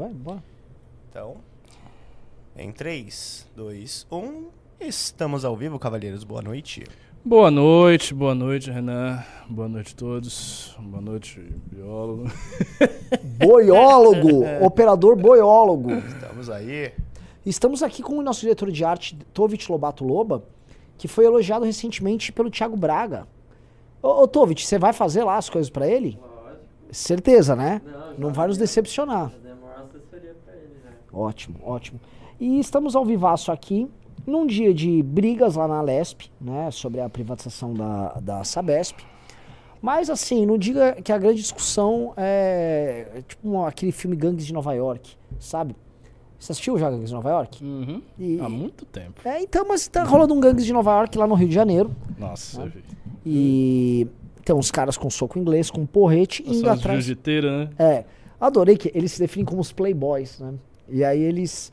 vai, bora. Então, em 3, 2, 1, estamos ao vivo, cavalheiros. Boa noite. Boa noite, boa noite, Renan. Boa noite a todos. Boa noite, biólogo. Boiólogo, operador boiólogo. Estamos aí. Estamos aqui com o nosso diretor de arte, Tovit Lobato Loba, que foi elogiado recentemente pelo Thiago Braga. Ô, ô Tovit, você vai fazer lá as coisas pra ele? Certeza, né? Não vai nos decepcionar. Ótimo, ótimo. E estamos ao vivaço aqui, num dia de brigas lá na Lesp, né, sobre a privatização da, da Sabesp. Mas assim, no dia que a grande discussão é, é tipo aquele filme Gangues de Nova York, sabe? Você assistiu já Gangues de Nova York? Uhum. E- Há muito tempo. É, então, mas tá rolando um Gangues de Nova York lá no Rio de Janeiro. Nossa, eu vi. E tem uns caras com soco inglês, com porrete, indo atrás. né? É, adorei que eles se definem como os playboys, né? E aí eles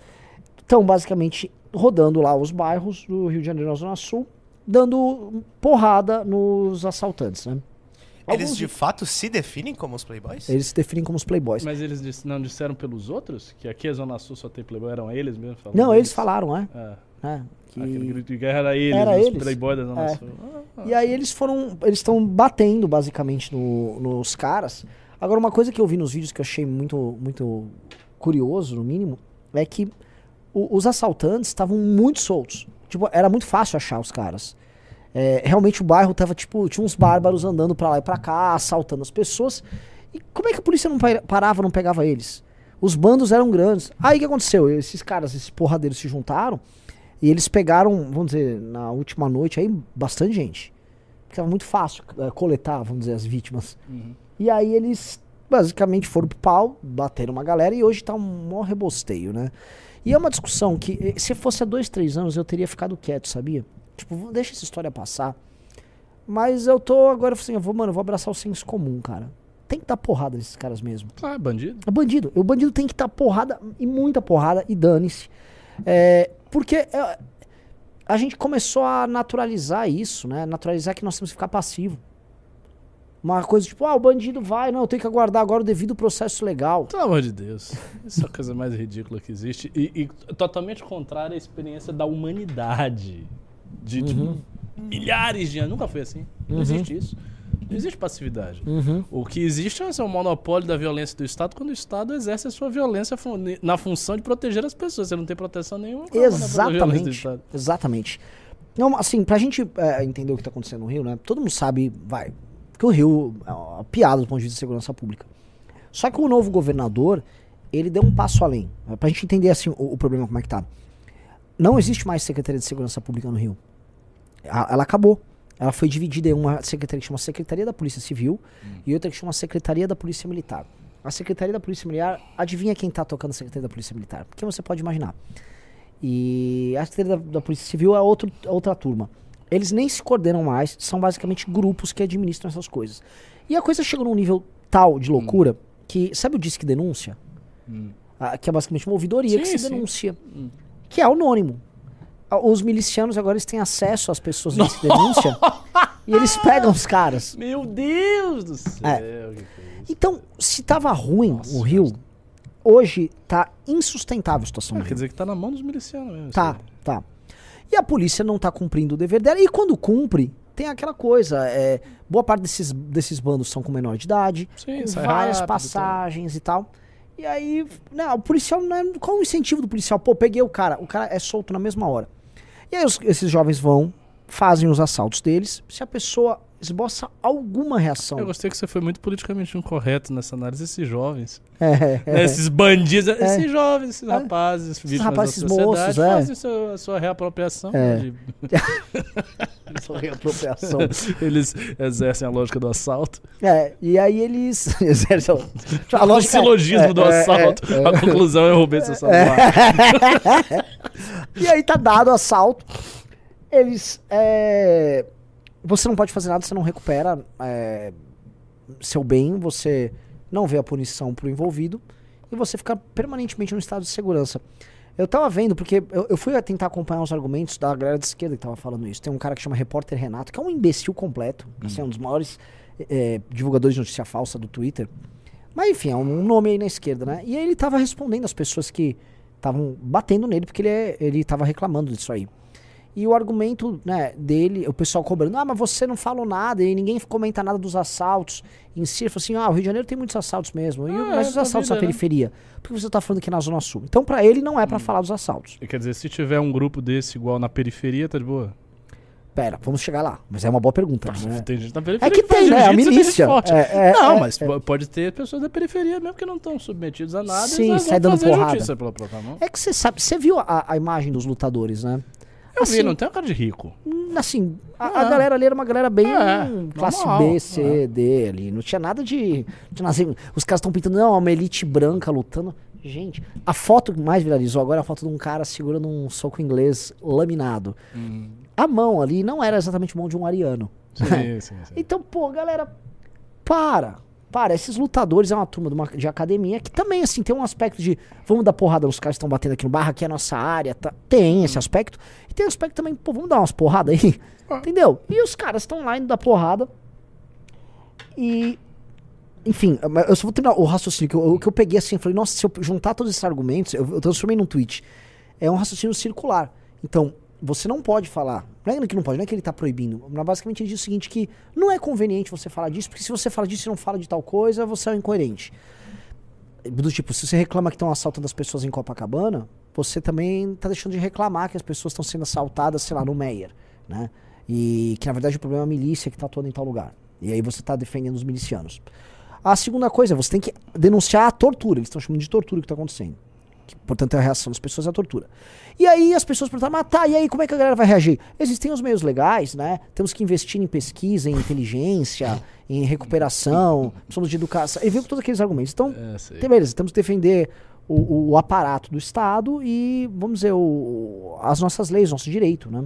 estão basicamente rodando lá os bairros do Rio de Janeiro na Zona Sul, dando porrada nos assaltantes, né? Eles de fato se definem como os playboys? Eles se definem como os playboys. Mas eles dis- não disseram pelos outros? Que aqui a Zona Sul só tem playboy? Eram eles mesmo? falando Não, eles isso? falaram, né? É. É, que- Aquele grito de guerra era eles, Era os eles. playboys da Zona É. Sul. Ah, E aí eles foram. Eles estão batendo basicamente no- nos caras. Agora, uma coisa que eu vi nos vídeos que eu achei muito, muito curioso, no mínimo, é que o- os assaltantes estavam muito soltos. Tipo, era muito fácil achar os caras. É, realmente o bairro tava, tipo, tinha uns bárbaros andando pra lá e pra cá, assaltando as pessoas. E como é que a polícia não pa- parava, não pegava eles? Os bandos eram grandes. Aí o que aconteceu? Esses caras, esses porradeiros se juntaram e eles pegaram, vamos dizer, na última noite aí, bastante gente. Porque tava muito fácil eh, coletar, vamos dizer, as vítimas. Uhum. E aí eles basicamente foram pro pau, bateram uma galera e hoje tá um maior rebosteio, né? E é uma discussão que, eh, se fosse há dois, três anos, eu teria ficado quieto, sabia? Tipo, deixa essa história passar. Mas eu tô agora assim, eu vou, mano, eu vou abraçar o senso comum, cara. Tem que dar porrada nesses caras mesmo. Ah, é bandido? É bandido. O bandido tem que dar porrada e muita porrada e dane-se. É, porque é, a gente começou a naturalizar isso, né? Naturalizar que nós temos que ficar passivo. Uma coisa tipo, ah, o bandido vai, não, eu tenho que aguardar agora o devido processo legal. Pelo amor de Deus. Isso é a coisa mais ridícula que existe. E, e totalmente contrária à experiência da humanidade. De, de Uhum. milhares de anos. Nunca foi assim. Não existe isso. Não existe passividade. Uhum. O que existe é o monopólio da violência do Estado quando o Estado exerce a sua violência na função de proteger as pessoas. Você não tem proteção nenhuma. é do Exatamente. Exatamente. Não, assim, pra gente é, entender o que tá acontecendo no Rio, né? Todo mundo sabe, vai, que o Rio é uma piada do ponto de vista de segurança pública. Só que o novo governador, ele deu um passo além. Pra gente entender, assim, o, o problema como é que tá. Não existe mais Secretaria de Segurança Pública no Rio. A- ela acabou. Ela foi dividida em uma secretaria que chama Secretaria da Polícia Civil e outra que chama Secretaria da Polícia Militar. A Secretaria da Polícia Militar, adivinha quem tá tocando a Secretaria da Polícia Militar? Porque você pode imaginar. E a Secretaria da, da Polícia Civil é outro, outra turma. Eles nem se coordenam mais, são basicamente grupos que administram essas coisas. E a coisa chegou num nível tal de loucura que, sabe o Disque Denúncia? Hum. Ah, que é basicamente uma ouvidoria que Sim, se sim. denuncia. Hum. Que é anônimo. Os milicianos agora eles têm acesso às pessoas do Disque Denúncia e eles pegam os caras. Meu Deus do céu. É. que que é? Então, se tava ruim Nossa, o Rio, hoje tá insustentável a situação do quer dizer que tá na mão dos milicianos mesmo. Tá, aí. tá. E a polícia não tá cumprindo o dever dela. E quando cumpre, tem aquela coisa. É, boa parte desses, desses bandos são com menor de idade, Sim, com sai várias rápido, passagens e tal. E aí, né, o policial, né, qual o incentivo do policial? Pô, peguei o cara, o cara é solto na mesma hora. E aí os- esses jovens vão, fazem os assaltos deles. Se a pessoa esboça alguma reação. Eu gostei que você foi muito politicamente incorreto nessa análise. Esses jovens, É, né, esses bandidos, esses jovens, esses É. rapazes, vítimas rapazes, moços, é. fazem sua, a sua reapropriação. É. de- Sua reapropriação. Eles exercem a lógica do assalto. É, e aí eles exercem a o lógica- silogismo é, do é, assalto. é, é. A conclusão é roubei seu celular. E aí tá dado o assalto. Eles. é, Você não pode fazer nada, você não recupera é, seu bem, você não vê a punição pro envolvido e você fica permanentemente num estado de segurança. Eu tava vendo, porque eu, eu fui tentar acompanhar os argumentos da galera de esquerda que tava falando isso. Tem um cara que chama Repórter Renato, que é um imbecil completo, assim, um dos maiores é, divulgadores de notícia falsa do Twitter. Mas enfim, é um nome aí na esquerda, né? E aí ele tava respondendo as pessoas que estavam batendo nele, porque ele, é, ele tava reclamando disso aí. E o argumento né, dele, o pessoal cobrando, ah, mas você não falou nada e ninguém comenta nada dos assaltos em si. Falou assim, ah, o Rio de Janeiro tem muitos assaltos mesmo. E, Ah, mas é, os tá assaltos vida, na né? periferia? Por que você tá falando aqui na Zona Sul? Então, pra ele, não é Hum. pra falar dos assaltos. E Quer dizer, se tiver um grupo desse igual na periferia, tá de boa? Pera, vamos chegar lá. Mas é uma boa pergunta. né? Tem gente na periferia É que tem, né? A tem gente milícia. É, é, não, é, mas é. po- pode ter pessoas da periferia mesmo que não estão submetidos a nada. Sim, e sai dando porrada. justiça pela própria mão. É que você sabe, você viu a, a imagem dos lutadores, né? Eu vi, assim, não tem uma cara de rico. Hum, Assim, a, a É. galera ali era uma galera bem É, classe normal, B, C, D ali. Não tinha nada de. tinha nada- os caras estão pintando, não, é uma elite branca lutando. Gente, a foto que mais viralizou agora é a foto de um cara segurando um soco inglês laminado. A mão ali não era exatamente a mão de um ariano. Sim, sim, sim. Então, pô, galera, para. Para, esses lutadores é uma turma de, uma- de academia que também, assim, tem um aspecto de vamos dar porrada nos caras que estão batendo aqui no barra, aqui é a nossa área. Tá? Tem esse aspecto. E tem um aspecto também, pô, vamos dar umas porradas aí. Entendeu? E os caras estão lá indo dar porrada. E. Enfim, eu só vou terminar o raciocínio que eu, que eu peguei assim. Eu falei, nossa, se eu juntar todos esses argumentos, eu, eu transformei num tweet. É um raciocínio circular. Então, você não pode falar. Não é que não pode, não é que ele tá proibindo. Basicamente ele diz o seguinte: que não é conveniente você falar disso, porque se você fala disso e não fala de tal coisa, você é incoerente. Do tipo, se você reclama que estão assaltando as pessoas em Copacabana, você também tá deixando de reclamar que as pessoas estão sendo assaltadas, sei lá, no Meyer, né? E que na verdade o problema é a milícia que tá atuando em tal lugar. E aí você tá defendendo os milicianos. A segunda coisa, você tem que denunciar a tortura. Eles estão chamando de tortura o que tá acontecendo. Que, portanto, a reação das pessoas é a tortura. E aí as pessoas perguntaram, mas tá, e aí como é que a galera vai reagir? Existem os meios legais, né? Temos que investir em pesquisa, em inteligência, em recuperação, precisamos de educação. E veio com todos aqueles argumentos. Então, É, beleza, temos que defender o, o- o aparato do Estado e, vamos dizer, o- as nossas leis, nosso direito, né?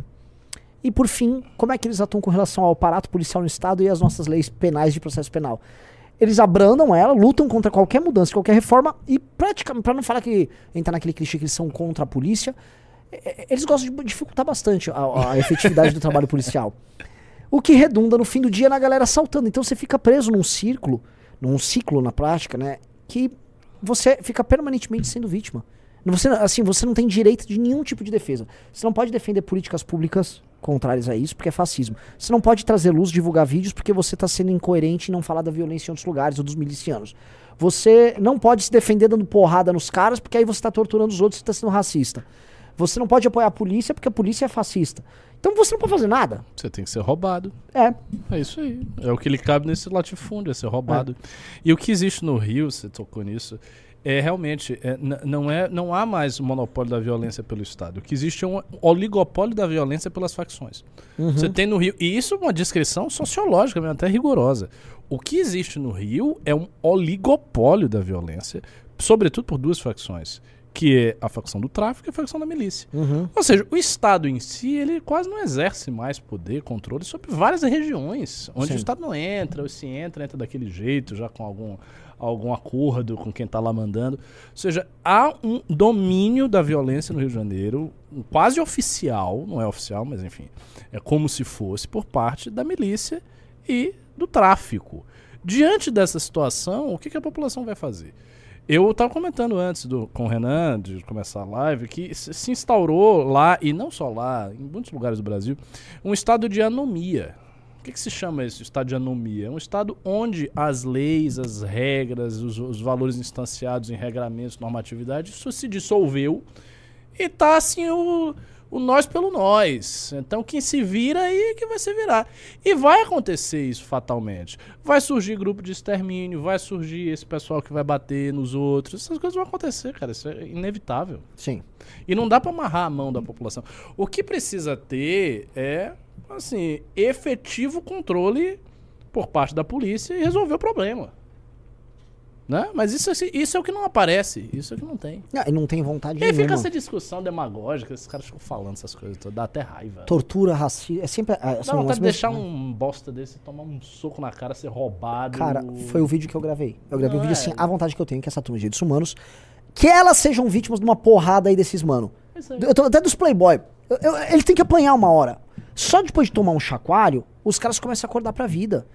E por fim, como é que eles atuam com relação ao aparato policial no Estado e às nossas leis penais de processo penal? Eles abrandam ela, lutam contra qualquer mudança, qualquer reforma e praticamente, para não falar que entrar naquele clichê que eles são contra a polícia, é- é- eles gostam de dificultar bastante a, a efetividade do trabalho policial. O que redunda no fim do dia na galera assaltando. Então você fica preso num círculo, num ciclo na prática, né? Que você fica permanentemente sendo vítima. Você, assim, você não tem direito de nenhum tipo de defesa. Você não pode defender políticas públicas contrárias a isso, porque é fascismo. Você não pode trazer luz, divulgar vídeos, porque você está sendo incoerente em não falar da violência em outros lugares ou dos milicianos. Você não pode se defender dando porrada nos caras, porque aí você está torturando os outros e está sendo racista. Você não pode apoiar a polícia, porque a polícia é fascista. Então você não pode fazer nada. Você tem que ser roubado. É. É isso aí. É o que lhe cabe nesse latifúndio, é ser roubado. E o que existe no Rio, você tocou nisso, é realmente, é, não, é, não há mais monopólio da violência pelo Estado. O que existe é um oligopólio da violência pelas facções. Você tem no Rio, e isso é uma descrição sociológica, mesmo, até rigorosa. O que existe no Rio é um oligopólio da violência, sobretudo por duas facções, que é a facção do tráfico e a facção da milícia. Uhum. Ou seja, o Estado em si, ele quase não exerce mais poder, controle sobre várias regiões, onde Sim. o Estado não entra, ou se entra, entra daquele jeito, já com algum, algum acordo com quem está lá mandando. Ou seja, há um domínio da violência no Rio de Janeiro, quase oficial, não é oficial, mas enfim, é como se fosse por parte da milícia e do tráfico. Diante dessa situação, o que, que a população vai fazer? Eu estava comentando antes do, com o Renan, de começar a live, que se instaurou lá, e não só lá, em muitos lugares do Brasil, um estado de anomia. O que, que se chama esse estado de anomia? É um estado onde as leis, as regras, os, os valores instanciados em regramentos, normatividade, isso se dissolveu e tá assim o, o nós pelo nós. Então quem se vira aí é que vai se virar. E vai acontecer isso fatalmente. Vai surgir grupo de extermínio, vai surgir esse pessoal que vai bater nos outros. Essas coisas vão acontecer, cara. Isso é inevitável. Sim. E não dá pra amarrar a mão da população. O que precisa ter é, assim, efetivo controle por parte da polícia e resolver o problema. Né? Mas isso, assim, isso é o que não aparece, isso é o que não tem. Ah, e não tem vontade E aí fica essa discussão demagógica, esses caras ficam falando essas coisas, todas, dá até raiva. Tortura, racismo. É sempre. ah, Dá vontade de deixar um bosta desse tomar um soco na cara, ser roubado. Cara, foi o vídeo que eu gravei. Eu gravei Não, um vídeo é. assim, a vontade que eu tenho, que essa turma de direitos humanos, que elas sejam vítimas de uma porrada aí desses mano. Até dos Playboy. Eu- eu- ele tem que apanhar uma hora. Só depois de tomar um chacoalho, os caras começam a acordar pra vida.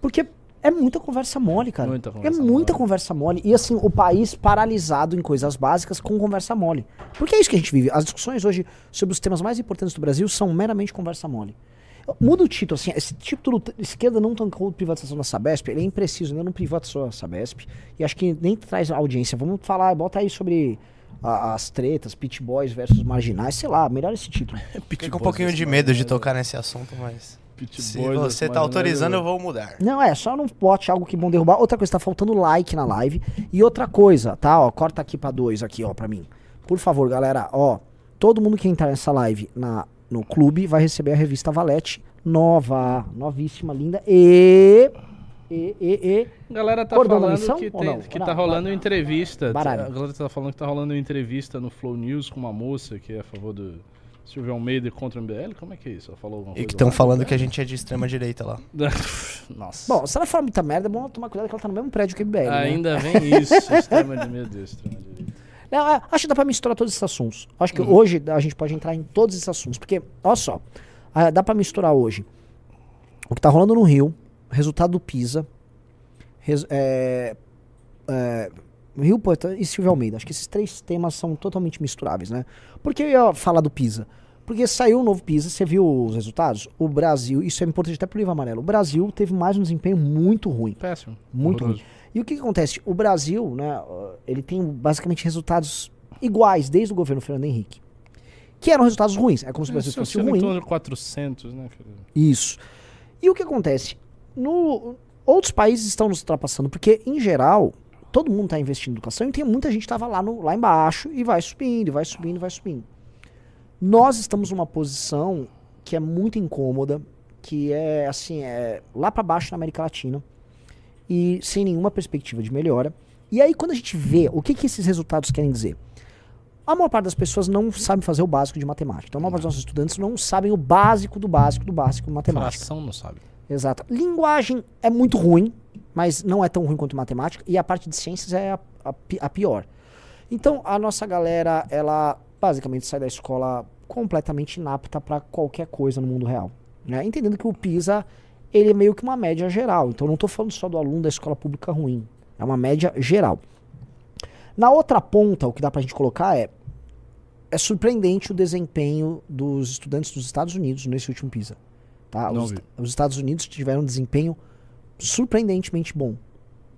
Porque É muita conversa mole, cara. Muita é conversa muita mole. conversa mole. E assim, o país paralisado em coisas básicas com conversa mole. Porque é isso que a gente vive. As discussões hoje sobre os temas mais importantes do Brasil são meramente conversa mole. Muda o título, assim, esse título esquerda não tancou privatização da Sabesp, ele é impreciso, ainda não privatizou a Sabesp. E acho que nem traz audiência. Vamos falar, bota aí sobre a- as tretas, pit boys versus marginais, sei lá, melhor esse título. Fiquei com um pouquinho de medo de tocar nesse assunto, mas. Se você tá autorizando, eu vou mudar. Não, é, só não bote algo que vão derrubar. Outra coisa, tá faltando like na live. E outra coisa, tá? Ó, corta aqui pra dois, aqui, ó, pra mim. Por favor, galera, ó. Todo mundo que entrar nessa live na, no clube vai receber a revista Valete nova, novíssima, linda. E. E, e, e. A galera tá Cordão falando missão que, tem- não? que Não, tá rolando entrevista. Baralho. A galera tá falando que tá rolando entrevista no Flow News com uma moça que é a favor do Silvio Almeida contra o MBL. Como é que é isso? Ela falou alguma E que estão falando que a gente é de extrema direita lá. Nossa. Bom, se ela falar muita merda, é bom tomar cuidado que ela tá no mesmo prédio que o MBL. né? Ainda vem isso. extrema de meu Deus, extrema direita. Não, é, acho que dá pra misturar todos esses assuntos. Acho Uhum. que hoje a gente pode entrar em todos esses assuntos. Porque, olha só, ah, dá pra misturar hoje o que tá rolando no Rio, resultado do PISA, res- é, é, Rio Poeta e Silvio Almeida. Acho que esses três temas são totalmente misturáveis, né? Por que eu ia falar do PISA? Porque saiu o novo PISA, você viu os resultados? O Brasil, isso é importante até pro livro amarelo, o Brasil teve mais um desempenho muito ruim. Péssimo. Muito Horroroso. ruim. E o que, que acontece? O Brasil, né, ele tem basicamente resultados iguais desde o governo Fernando Henrique. Que eram resultados ruins. É como se o Brasil Isso fosse ruim. torno de 400, né? Isso. E o que acontece? No, outros países estão nos ultrapassando, porque, em geral, todo mundo está investindo em educação e tem muita gente que estava lá, no- lá embaixo e vai subindo, e vai subindo, e vai subindo. Nós estamos numa posição que é muito incômoda, que é assim, é lá para baixo na América Latina e sem nenhuma perspectiva de melhora. E aí quando a gente vê o que, que esses resultados querem dizer, a maior parte das pessoas não sabe fazer o básico de matemática. Então a maior parte dos nossos estudantes não sabem o básico do básico do básico de matemática. Fração não sabe. Exato. Linguagem é muito ruim, mas não é tão ruim quanto matemática. E a parte de ciências é a, a a pior. Então, a nossa galera, ela basicamente sai da escola completamente inapta para qualquer coisa no mundo real. Né? Entendendo que o PISA, ele é meio que uma média geral. Então, não estou falando só do aluno da escola pública ruim. É uma média geral. Na outra ponta, o que dá pra gente colocar é é surpreendente o desempenho dos estudantes dos Estados Unidos nesse último PISA. Tá? Os, os Estados Unidos tiveram um desempenho surpreendentemente bom.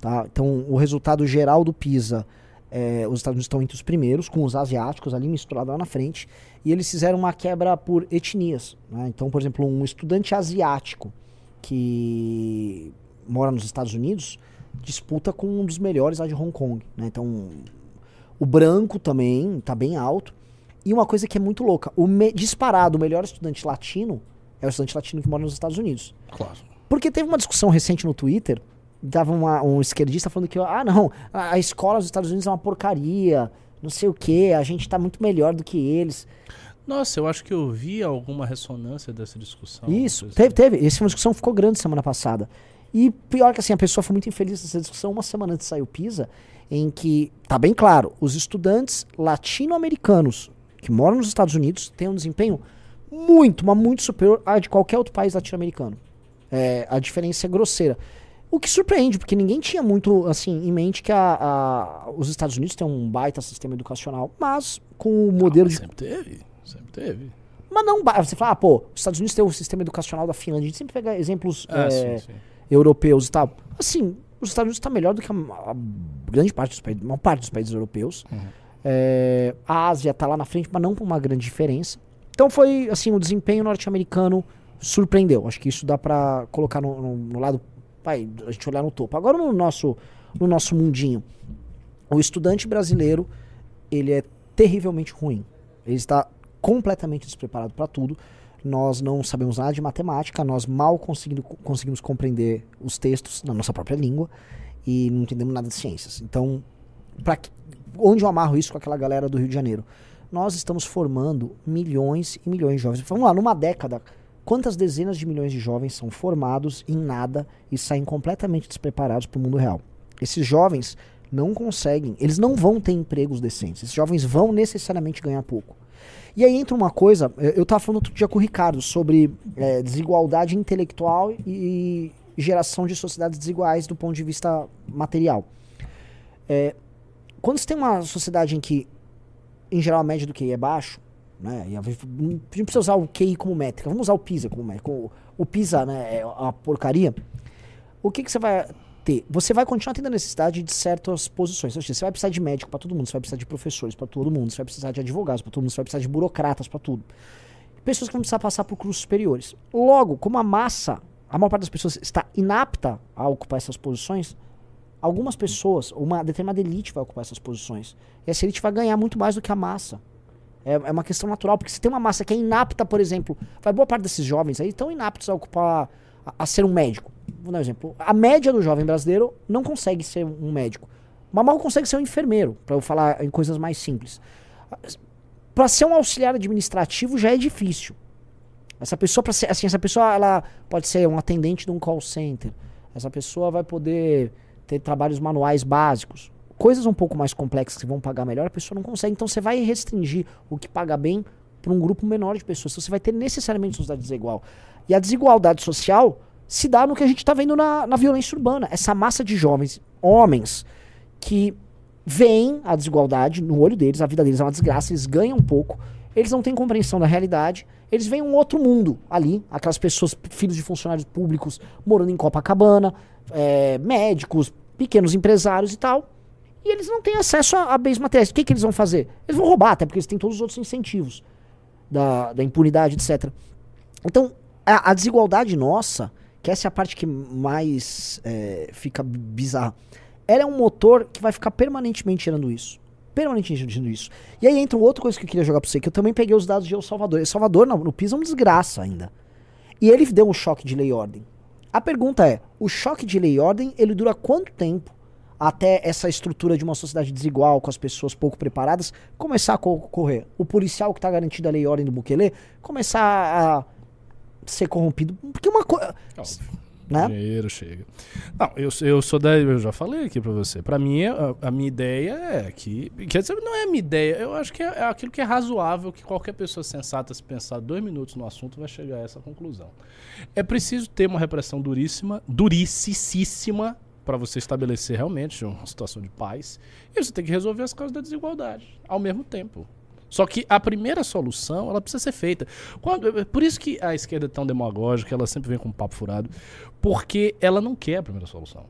Tá? Então, o resultado geral do PISA, é, os Estados Unidos estão entre os primeiros, com os asiáticos ali misturados lá na frente, e eles fizeram uma quebra por etnias. né? Então, por exemplo, um estudante asiático que mora nos Estados Unidos disputa com um dos melhores lá de Hong Kong. né? Então, o branco também está bem alto. E uma coisa que é muito louca, o disparado, o melhor estudante latino é o estudante latino que mora nos Estados Unidos. Claro. Porque teve uma discussão recente no Twitter, dava uma- um esquerdista falando que, ah, não, a, a escola dos Estados Unidos é uma porcaria, não sei o que, a gente tá muito melhor do que eles. Nossa, eu acho que eu vi alguma ressonância dessa discussão. Isso, teve, teve. Essa uma discussão ficou grande semana passada. E pior que assim, a pessoa foi muito infeliz nessa discussão uma semana antes de sair o PISA, em que, tá bem claro, os estudantes latino-americanos que moram nos Estados Unidos têm um desempenho muito, mas muito superior a de qualquer outro país latino-americano. É, a diferença é grosseira. O que surpreende, porque ninguém tinha muito assim em mente que a- a- os Estados Unidos têm um baita sistema educacional, mas com o modelo Ah, de Sempre teve. Sempre teve. mas não, você fala, ah, pô, os Estados Unidos tem o sistema educacional da Finlândia. A gente sempre pega exemplos Ah, é, sim, sim. europeus e tal. Assim, os Estados Unidos está melhor do que a, a grande parte dos países, a maior parte dos países europeus. Uhum. É, a Ásia está lá na frente, mas não por uma grande diferença. Então foi, assim, o desempenho norte-americano surpreendeu. Acho que isso dá para colocar no, no- no lado, vai, a gente olhar no topo. Agora no nosso, no nosso mundinho, o estudante brasileiro, ele é terrivelmente ruim. Ele está completamente despreparado para tudo. Nós não sabemos nada de matemática, nós mal conseguimos compreender os textos na nossa própria língua e não entendemos nada de ciências. Então, pra, que- onde eu amarro isso com aquela galera do Rio de Janeiro? Nós estamos formando milhões e milhões de jovens. Vamos lá, numa década, quantas dezenas de milhões de jovens são formados em nada e saem completamente despreparados para o mundo real? Esses jovens não conseguem, eles não vão ter empregos decentes. Esses jovens vão necessariamente ganhar pouco. E aí entra uma coisa, eu eu tava falando outro dia com o Ricardo sobre é, desigualdade intelectual e, geração de sociedades desiguais do ponto de vista material. É, quando você tem uma sociedade em que, em geral, a média do QI é baixo, né? E a gente precisa usar o QI como métrica, vamos usar o PISA como métrica. O, o PISA né, é uma porcaria. O que, que você vai ter? Você vai continuar tendo a necessidade de certas posições. Seja, você vai precisar de médico para todo mundo, você vai precisar de professores para todo mundo, você vai precisar de advogados para todo mundo, você vai precisar de burocratas para tudo. Pessoas que vão precisar passar por cursos superiores. Logo, como a massa, a maior parte das pessoas está inapta a ocupar essas posições, algumas pessoas, uma determinada elite vai ocupar essas posições. E essa elite vai ganhar muito mais do que a massa. É, é uma questão natural, porque se tem uma massa que é inapta, por exemplo, vai boa parte desses jovens aí estão inaptos a ocupar, a, a, ser um médico. Vou dar um exemplo. A média do jovem brasileiro não consegue ser um médico. Mas mal consegue ser um enfermeiro, para eu falar em coisas mais simples. Para ser um auxiliar administrativo já é difícil. Essa pessoa, para ser, assim, essa pessoa ela pode ser um atendente de um call center. Essa pessoa vai poder ter trabalhos manuais básicos coisas um pouco mais complexas que vão pagar melhor, a pessoa não consegue. Então você vai restringir o que paga bem para um grupo menor de pessoas. Então você vai ter necessariamente sociedade desigual. E a desigualdade social se dá no que a gente está vendo na, na violência urbana. Essa massa de jovens, homens, que veem a desigualdade no olho deles, a vida deles é uma desgraça, eles ganham um pouco, eles não têm compreensão da realidade, eles veem um outro mundo ali, aquelas pessoas, filhos de funcionários públicos, morando em Copacabana, é, médicos, pequenos empresários e tal, e eles não têm acesso a, a bens materiais. O que, que eles vão fazer? Eles vão roubar, até porque eles têm todos os outros incentivos da, da impunidade, etc. Então, a, a, desigualdade nossa, que essa é a parte que mais é, fica bizarra, ela é um motor que vai ficar permanentemente gerando isso. Permanentemente gerando isso. E aí entra outra coisa que eu queria jogar pra você, que eu também peguei os dados de El Salvador. El Salvador, no, no PISA, é uma desgraça ainda. E ele deu um choque de lei e ordem. A pergunta é, o choque de lei e ordem, ele dura quanto tempo até essa estrutura de uma sociedade desigual, com as pessoas pouco preparadas, começar a ocorrer. O policial que está garantido a lei e ordem do Bukele começar a ser corrompido. Porque uma coisa. Né? Dinheiro chega. Não, eu, eu sou da. Eu já falei aqui pra você. Pra mim, a, a, minha ideia é que. Quer dizer, não é a minha ideia. Eu acho que é, é, aquilo que é razoável que qualquer pessoa sensata, se pensar dois minutos no assunto, vai chegar a essa conclusão. É preciso ter uma repressão duríssima, duricíssima para você estabelecer realmente uma situação de paz. E você tem que resolver as causas da desigualdade ao mesmo tempo. Só que a primeira solução, ela precisa ser feita. Quando, por isso que a esquerda é tão demagógica, ela sempre vem com um papo furado, porque ela não quer a primeira solução.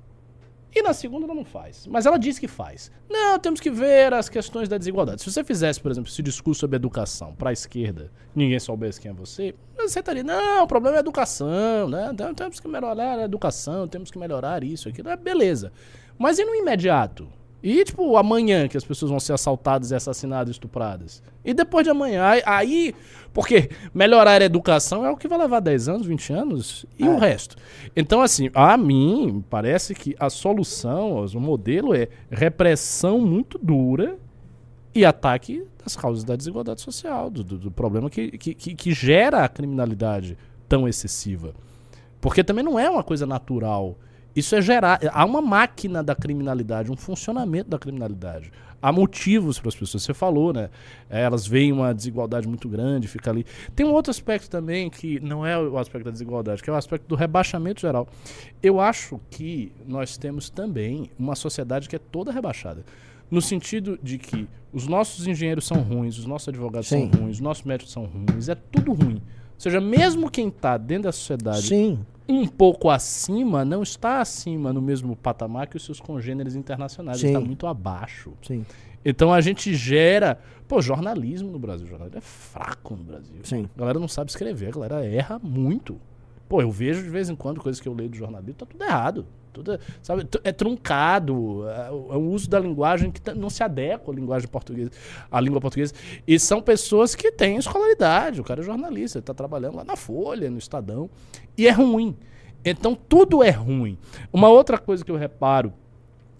E na segunda ela não faz. Mas ela diz que faz. Não, temos que ver as questões da desigualdade. Se você fizesse, por exemplo, esse discurso sobre educação para a esquerda, ninguém soubesse quem é você, você estaria, não, o problema é a educação, né? Então, temos que melhorar a educação, temos que melhorar isso, aquilo. É, beleza. Mas e no imediato? E, tipo, amanhã que as pessoas vão ser assaltadas e assassinadas, estupradas. E depois de amanhã. Aí. Porque melhorar a educação é o que vai levar 10 anos, 20 anos e é. o resto. Então, assim, a mim parece que a solução, o modelo é repressão muito dura e ataque das causas da desigualdade social, do, do, problema que, que, que gera a criminalidade tão excessiva. Porque também não é uma coisa natural isso é gerar. Há uma máquina da criminalidade, um funcionamento da criminalidade. Há motivos para as pessoas. Você falou, né? É, elas veem uma desigualdade muito grande, fica ali. Tem um outro aspecto também que não é o aspecto da desigualdade, que é o aspecto do rebaixamento geral. Eu acho que nós temos também uma sociedade que é toda rebaixada. No sentido de que os nossos engenheiros são ruins, os nossos advogados Sim. são ruins, os nossos médicos são ruins, é tudo ruim. Ou seja, mesmo quem está dentro da sociedade Sim um pouco acima, não está acima no mesmo patamar que os seus congêneres internacionais. Sim. Ele está muito abaixo. Sim. Então a gente gera. Pô, jornalismo no Brasil. Jornalismo é fraco no Brasil. Sim. A galera não sabe escrever, a galera erra muito. Pô, eu vejo de vez em quando coisas que eu leio do jornalismo, tá tudo errado. Tudo, sabe, é truncado, é, é um uso da linguagem que não se adequa à linguagem portuguesa, à língua portuguesa. E são pessoas que têm escolaridade. O cara é jornalista, ele está trabalhando lá na Folha, no Estadão. E é ruim. Então tudo é ruim. Uma outra coisa que eu reparo,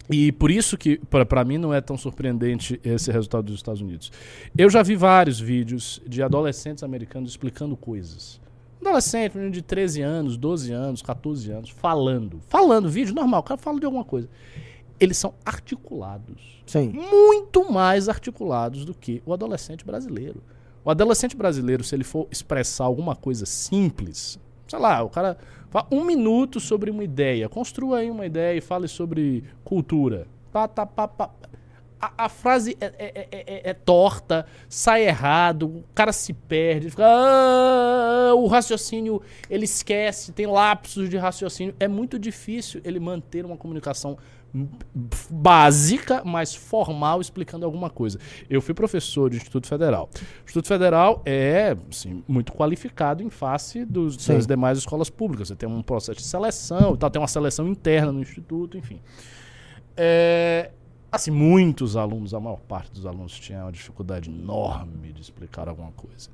e por isso que para mim não é tão surpreendente esse resultado dos Estados Unidos. Eu já vi vários vídeos de adolescentes americanos explicando coisas. Adolescente, menino de 13 anos, 12 anos, 14 anos, falando. Falando, vídeo normal, o cara fala de alguma coisa. Eles são articulados. Sim. Muito mais articulados do que o adolescente brasileiro. O adolescente brasileiro, se ele for expressar alguma coisa simples, Sei lá, o cara fala um minuto sobre uma ideia. Construa aí uma ideia e fale sobre cultura. Pá, tá, pá, pá. A, a frase é, é- é- é- é torta, sai errado, o cara se perde, fica, "Ah", o raciocínio ele esquece, tem lapsos de raciocínio. É muito difícil ele manter uma comunicação básica, mas formal, explicando alguma coisa. Eu fui professor de Instituto Federal. O Instituto Federal é assim, muito qualificado em face dos, das demais escolas públicas. Você tem um processo de seleção, tal, tem uma seleção interna no Instituto, enfim. É, assim, muitos alunos, a maior parte dos alunos tinha uma dificuldade enorme de explicar alguma coisa.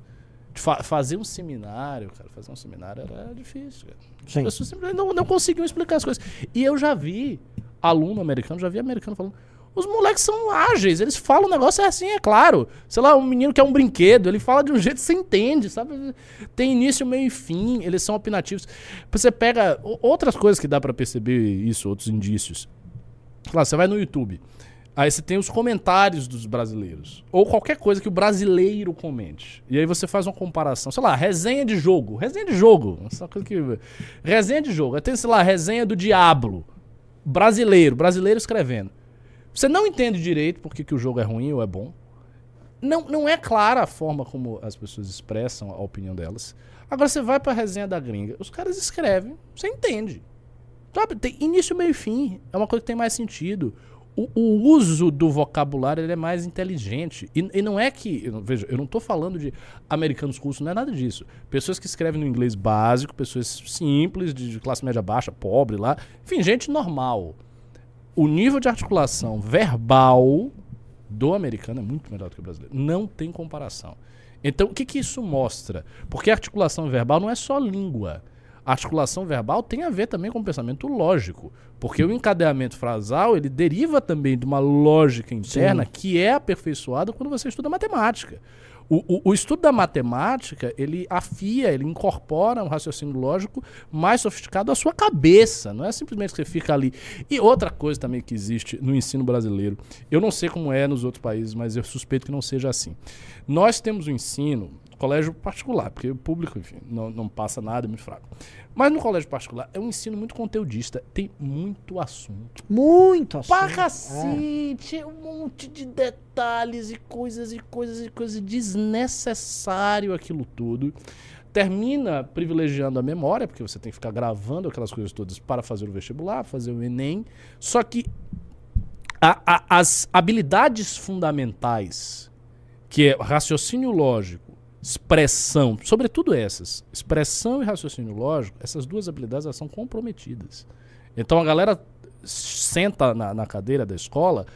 De fa- fazer um seminário, cara, fazer um seminário era difícil. Cara. As Sim. pessoas simplesmente não, não conseguiam explicar as coisas. E eu já vi aluno americano, já vi americano falando. Os moleques são ágeis, eles falam o negócio é assim, é claro. Sei lá, um menino que é um brinquedo, ele fala de um jeito que você entende, sabe? Tem início, meio e fim, eles são opinativos. Você pega outras coisas que dá pra perceber isso, outros indícios. Lá, você vai no YouTube. Aí você tem os comentários dos brasileiros. Ou qualquer coisa que o brasileiro comente. E aí você faz uma comparação. Sei lá, resenha de jogo. Resenha de jogo. Essa coisa que... Resenha de jogo. Aí tem, sei lá, resenha do Diablo. Brasileiro. Brasileiro escrevendo. Você não entende direito porque que o jogo é ruim ou é bom. Não, não é clara a forma como as pessoas expressam a opinião delas. Agora você vai pra resenha da gringa. Os caras escrevem. Você entende. Sabe, tem início, meio e fim. É uma coisa que tem mais sentido. O, o uso do vocabulário ele é mais inteligente. E, e não é que. eu não- veja, eu não tô falando de americanos cursos, não é nada disso. Pessoas que escrevem no inglês básico, pessoas simples, de, de classe média baixa, pobre lá. Enfim, gente normal. O nível de articulação verbal do americano é muito melhor do que o brasileiro. Não tem comparação. Então, o que, que isso mostra? Porque articulação verbal não é só língua. Articulação verbal tem a ver também com o pensamento lógico. Porque o encadeamento frasal, ele deriva também de uma lógica interna Sim. que é aperfeiçoada quando você estuda matemática. O, o- o estudo da matemática, ele afia, ele incorpora um raciocínio lógico mais sofisticado à sua cabeça. Não é simplesmente que você fica ali. E outra coisa também que existe no ensino brasileiro, eu não sei como é nos outros países, mas eu suspeito que não seja assim. Nós temos o ensino, colégio particular, porque o público, enfim, não, não passa nada, é muito fraco. Mas no colégio particular é um ensino muito conteudista, tem muito assunto. Muito assim. Pra cacete, um monte de detalhes e coisas e coisas e coisas desnecessário aquilo tudo. Termina privilegiando a memória, porque você tem que ficar gravando aquelas coisas todas para fazer o vestibular, fazer o Enem. Só que a- a- as habilidades fundamentais, que é raciocínio lógico, expressão, sobretudo essas, expressão e raciocínio lógico, essas duas habilidades elas são comprometidas. Então a galera senta na, na cadeira da escola,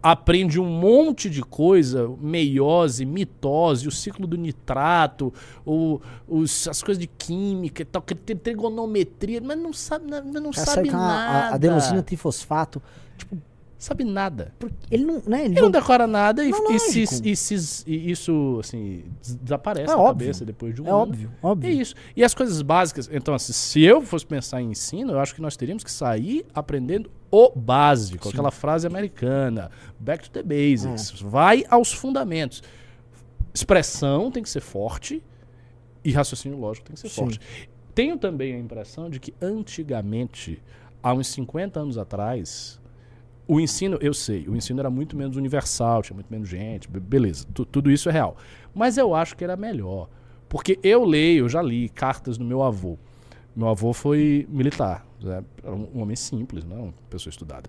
aprende um monte de coisa, meiose, mitose, o ciclo do nitrato, o, os, as coisas de química e tal, que tem trigonometria, mas não sabe, não sabe que a- nada. a, adenosina trifosfato. Tipo, Sabe nada. porque ele não. Né, ele Ele não decora nada e, Não, e se- e se- e isso, assim, des- desaparece É da óbvio. cabeça depois de um É ano. óbvio, óbvio. É isso. E as coisas básicas. Então, assim, se eu fosse pensar em ensino, eu acho que nós teríamos que sair aprendendo o básico, Sim. aquela frase americana. Back to the basics. Vai aos fundamentos. Expressão tem que ser forte e raciocínio lógico tem que ser Sim. forte. Tenho também a impressão de que antigamente, há uns 50 anos atrás, o ensino, eu sei, o ensino era muito menos universal, tinha muito menos gente, be- beleza, tu- tudo isso é real. Mas eu acho que era melhor. Porque eu leio, eu já li cartas do meu avô. Meu avô foi militar, né? era um homem simples, não uma pessoa estudada.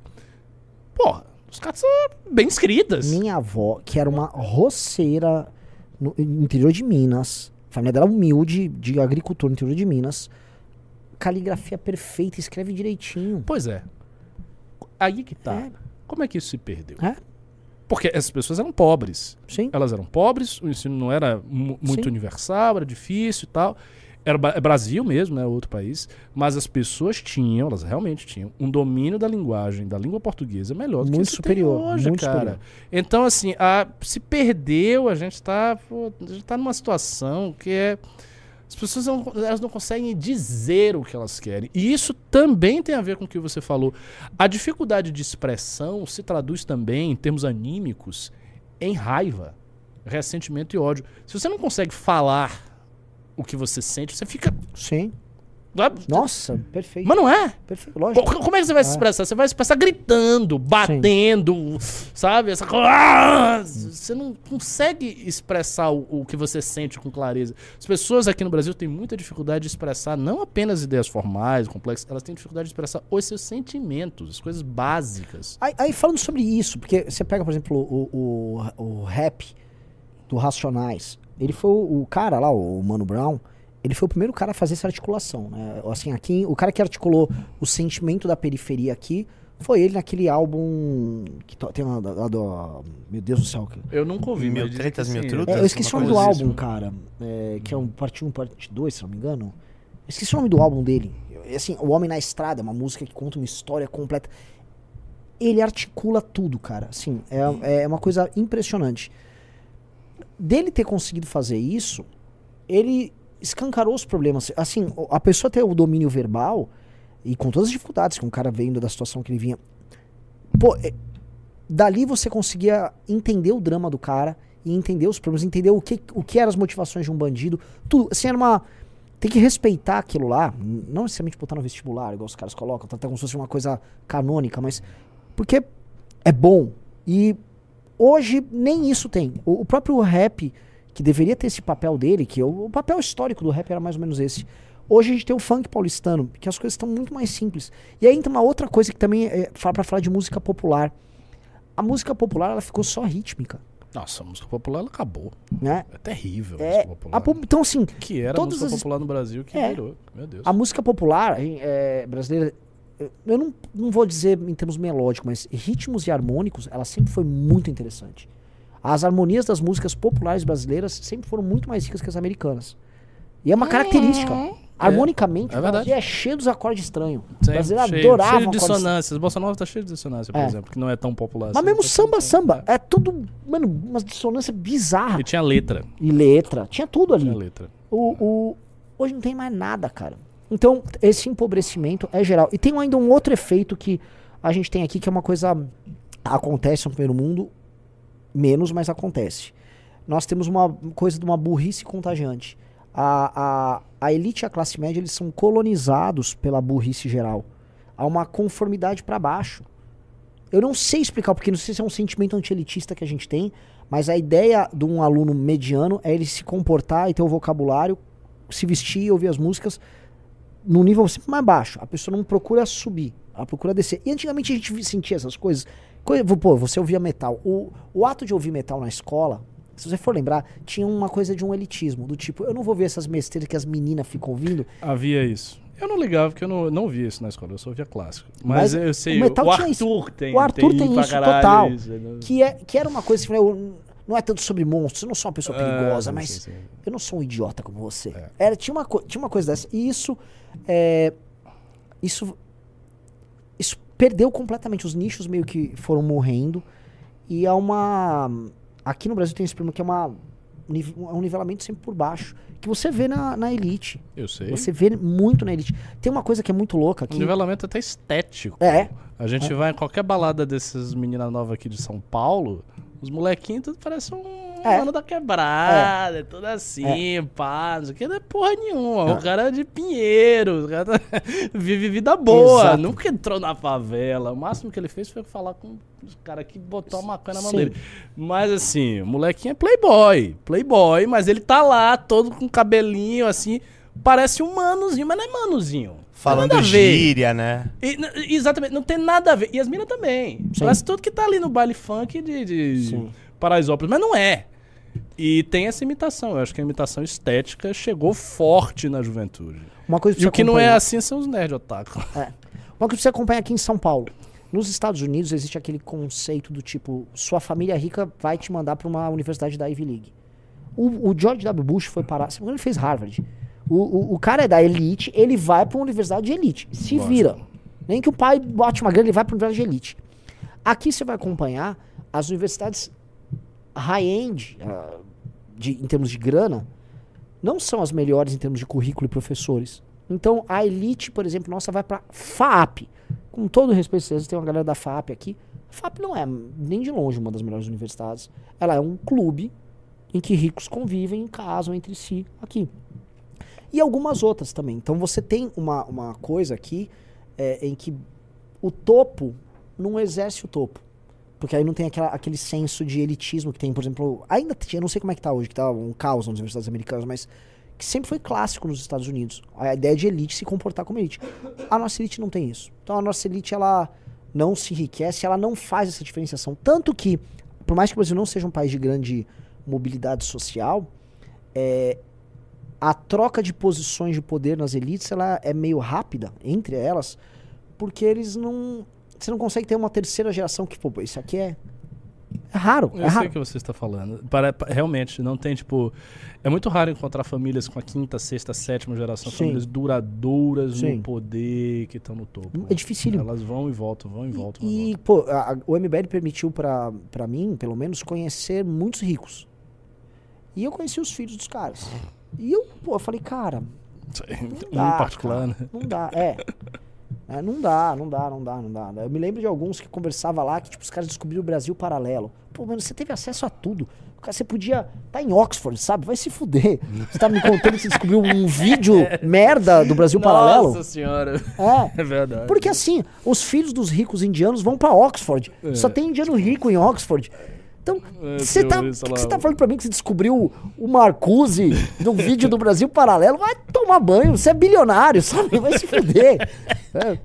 Porra, os cartas são bem escritas. Minha avó, que era uma roceira no interior de Minas, a família dela é humilde, de agricultor no interior de Minas, caligrafia perfeita, escreve direitinho. Pois é. Aí que tá. É. Como é que isso se perdeu? É. Porque essas pessoas eram pobres. Sim. Elas eram pobres, o ensino não era mu- muito Sim. universal, era difícil e tal. Era é Brasil mesmo, né? Outro país. Mas as pessoas tinham, elas realmente tinham, um domínio da linguagem, da língua portuguesa melhor do que Muito tem superior, hoje, muito cara. superior. Então, assim, a- se perdeu, a gente tá, gente tá numa situação que é. As pessoas não, elas não conseguem dizer o que elas querem. E isso também tem a ver com o que você falou. A dificuldade de expressão se traduz também, em termos anímicos, em raiva, ressentimento e ódio. Se você não consegue falar o que você sente, você fica Sim. Nossa, perfeito. Mas não é? Perfeito, lógico. Co- Como é que você vai se É. expressar? Você vai se expressar gritando, batendo, sabe? Essa. Ah! Você não consegue expressar o, o que você sente com clareza. As pessoas aqui no Brasil têm muita dificuldade de expressar não apenas ideias formais, complexas, elas têm dificuldade de expressar os seus sentimentos, as coisas básicas. Aí, aí falando sobre isso, porque você pega, por exemplo, o, o, o rap do Racionais. Ele foi o, o cara lá, o Mano Brown, ele foi o primeiro cara a fazer essa articulação, né? Assim, aqui, o cara que articulou o sentimento da periferia aqui foi ele naquele álbum que tem lá, lá do... Meu Deus do céu. que- Eu nunca ouvi, dizem tretas, mil trutas? É, eu esqueci o nome do coisa álbum, assim. cara. é, que é um parte 1, parte 2, se não me engano. Eu esqueci o nome do álbum dele. Assim, O Homem na Estrada, é uma música que conta uma história completa. Ele articula tudo, cara. Assim, é, é uma coisa impressionante. Dele ter conseguido fazer isso, ele escancarou os problemas. Assim, a pessoa ter o domínio verbal, e com todas as dificuldades que um cara veio da situação que ele vinha. Pô, é- dali você conseguia entender o drama do cara e entender os problemas, entender o que, o que eram as motivações de um bandido. Tudo. Assim, era uma. Tem que respeitar aquilo lá. Não necessariamente botar no vestibular, igual os caras colocam, tá até como se fosse uma coisa canônica, mas. Porque é bom. E hoje nem isso tem. O, o próprio rap, que deveria ter esse papel dele, que o, o papel histórico do rap era mais ou menos esse. Hoje a gente tem o funk paulistano, que as coisas estão muito mais simples. E aí entra uma outra coisa que também é para falar de música popular. A música popular ela ficou só rítmica, Nossa, a música popular ela acabou. né? É terrível a É, música popular. a então assim, que era a música as- popular no Brasil que É. virou. Meu Deus. a música popular é, brasileira, eu- eu não, não vou dizer em termos melódicos, mas ritmos e harmônicos, ela sempre foi muito interessante. As harmonias das músicas populares brasileiras sempre foram muito mais ricas que as americanas. E é uma característica. Harmonicamente, é o verdade. Brasil é cheio dos acordes estranhos. O Sempre brasileiro cheio, adorava cheio de acordes dissonâncias. Bossa Nova tá cheio de dissonância, por É. exemplo, que não é tão popular. Mas assim. mesmo Tá samba, tão- samba, é tudo, mano, uma dissonância bizarra. E tinha letra. E letra, tinha tudo ali. Tinha letra. O, o- hoje não tem mais nada, cara. Então, esse empobrecimento é geral. E tem ainda um outro efeito que a gente tem aqui, que é uma coisa. Acontece no primeiro mundo, menos, mas acontece. Nós temos uma coisa de uma burrice contagiante. A, a, a elite e a classe média eles são colonizados pela burrice geral. Há uma conformidade para baixo. Eu não sei explicar, porque não sei se é um sentimento anti-elitista que a gente tem, mas a ideia de um aluno mediano é ele se comportar e ter o vocabulário, se vestir e ouvir as músicas num nível sempre mais baixo. A pessoa não procura subir, ela procura descer. E antigamente a gente sentia essas coisas. Pô, você ouvia metal. O, o ato de ouvir metal na escola, se você for lembrar, tinha uma coisa de um elitismo, do tipo, eu não vou ver essas besteiras que as meninas ficam ouvindo. Havia isso. Eu não ligava, porque eu não, não via isso na escola, eu só via clássico. Mas, Mas eu sei, o metal o tinha isso. Arthur tem. O Arthur tem pra isso caralho total. isso, né? Que, é, que era uma coisa assim, eu, não é tanto sobre monstros, eu não sou uma pessoa perigosa, Ah, mas sim, sim. eu não sou um idiota como você. É. Era, tinha, uma, tinha uma coisa dessa. E isso. é, isso. Perdeu completamente. Os nichos meio que foram morrendo. E há uma. Aqui no Brasil tem esse problema que é uma. nive- um nivelamento sempre por baixo. Que você vê na, na elite. Eu sei. Você vê muito na elite. Tem uma coisa que é muito louca Um que. nivelamento até estético. É. A gente vai em qualquer balada dessas meninas novas aqui de São Paulo, os molequinhos tudo parece um É. mano da quebrada, é. tudo assim, pá, não sei o que, não é porra nenhuma. O cara é de Pinheiro, o cara tá- vive vida boa, Exato. nunca entrou na favela. O máximo que ele fez foi falar com os caras que botou a maconha na mão Sim. dele. Mas assim, o molequinho é playboy, playboy, mas ele tá lá todo com cabelinho assim, parece um manozinho, mas não é manozinho. Falando gíria, né? E, exatamente, não tem nada a ver. E as minas também. Sim. Parece tudo que tá ali no baile funk de, de. Paraisópolis, mas não é. E tem essa imitação. Eu acho que a imitação estética chegou forte na juventude. Uma coisa E o que não é assim são os nerd otaku. É. Uma coisa que você acompanha aqui em São Paulo. Nos Estados Unidos existe aquele conceito do tipo, sua família rica vai te mandar para uma universidade da Ivy League. O, o George W. Bush foi parar, ele fez Harvard. O, o, o cara é da elite, ele vai para uma universidade de elite. Se Lógico. vira. Nem que o pai bote uma grana, ele vai para uma universidade de elite. Aqui você vai acompanhar as universidades high-end, ah, em termos de grana, não são as melhores em termos de currículo e professores. Então, a elite, por exemplo, nossa vai para FAP. Com todo respeito, vocês tem uma galera da FAP aqui. A FAP não é nem de longe uma das melhores universidades. Ela é um clube em que ricos convivem e casam entre si aqui. E algumas outras também. Então você tem uma, uma coisa aqui é, em que o topo não exerce o topo. Porque aí não tem aquela, aquele senso de elitismo que tem, por exemplo, ainda tinha, não sei como é que tá hoje, que tá um caos nas universidades americanas, mas que sempre foi clássico nos Estados Unidos. A ideia de elite se comportar como elite. A nossa elite não tem isso. Então a nossa elite, ela não se enriquece, ela não faz essa diferenciação. Tanto que, por mais que o Brasil não seja um país de grande mobilidade social, é, a troca de posições de poder nas elites ela é meio rápida entre elas, porque eles não. Você não consegue ter uma terceira geração que, pô, isso aqui é. É raro. Eu é sei raro. o que você está falando. Para, pa- realmente, não tem, tipo. É muito raro encontrar famílias com a quinta, sexta, sétima geração, Sim. famílias duradouras Sim. no poder, que estão no topo. É dificílimo. Elas vão e voltam, vão e voltam. e E, pô, a- o MBL permitiu pra mim, pelo menos, conhecer muitos ricos. E eu conheci os filhos dos caras. E eu, pô, eu falei, cara. Um dá, particular, né? não dá, é. É, não dá, não dá, não dá, não dá. Eu me lembro de alguns que conversava lá que, tipo, os caras descobriram o Brasil paralelo. Pô, mano, você teve acesso a tudo. Cara, Você podia estar em Oxford, sabe? Vai se fuder. Você tá me contando que você descobriu um vídeo merda do Brasil paralelo? Nossa senhora. É. É verdade. Porque assim, os filhos dos ricos indianos vão pra Oxford. É. Só tem indiano rico em Oxford. Então, É, você tá, teoria, sei que tá falando pra mim que você descobriu o Marcuse no vídeo do Brasil Paralelo? Vai tomar banho, você é bilionário, sabe? Vai se fuder. É,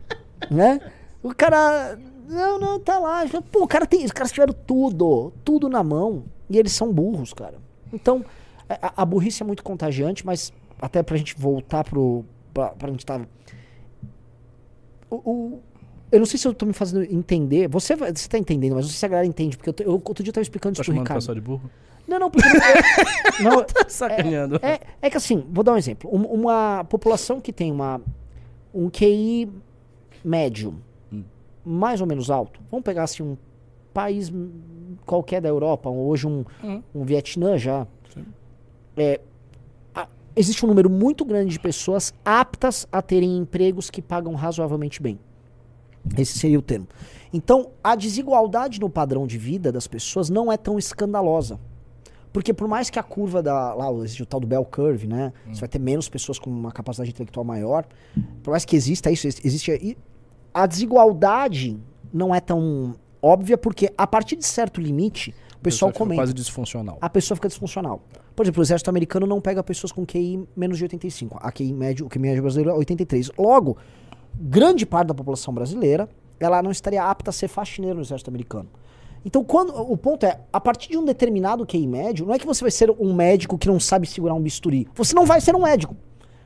né? O cara. Não, não, tá lá. Pô, o cara tem. Os caras tiveram tudo, tudo na mão. E eles são burros, cara. Então, a, a burrice é muito contagiante, mas até pra gente voltar pro. pra, pra gente tava. O, o- eu não sei se eu tô me fazendo entender. Você, vai- você tá entendendo, mas não sei se a galera entende. Porque eu, eu outro dia eu tava explicando Tá isso pro Ricardo. pessoal de burro? Não, não, porque. não, Sacaneando. é, é que assim, vou dar um exemplo. Um- uma população que tem uma, um QI médio, Hum. mais ou menos alto, vamos pegar assim um país qualquer da Europa, hoje um, Hum. um Vietnã já. É, a- existe um número muito grande de pessoas aptas a terem empregos que pagam razoavelmente bem. Esse seria o termo. Então, a desigualdade no padrão de vida das pessoas não é tão escandalosa. Porque por mais que a curva da. Lá, existe o tal do Bell Curve, né? Você vai ter menos pessoas com uma capacidade intelectual maior. Por mais que exista isso, ex- existe. A desigualdade não é tão óbvia, porque a partir de certo limite, o pessoal comenta. quase disfuncional. A pessoa fica disfuncional. Por exemplo, o exército americano não pega pessoas com QI menos de 85. A QI médio, o QI médio brasileiro é 83. Logo, grande parte da população brasileira, ela não estaria apta a ser faxineiro no exército americano. Então, quando o ponto é, a partir de um determinado QI médio, não é que você vai ser um médico que não sabe segurar um bisturi. Você não vai ser um médico.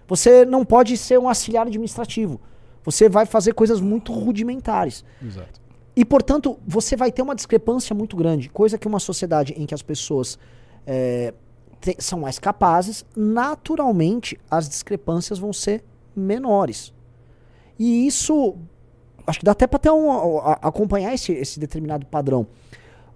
Você não pode ser um auxiliar administrativo. Você vai fazer coisas muito rudimentares. Exato. E, portanto, você vai ter uma discrepância muito grande. Coisa que uma sociedade em que as pessoas é, te- são mais capazes, naturalmente as discrepâncias vão ser menores. E isso, acho que dá até para ter um, acompanhar esse, esse determinado padrão.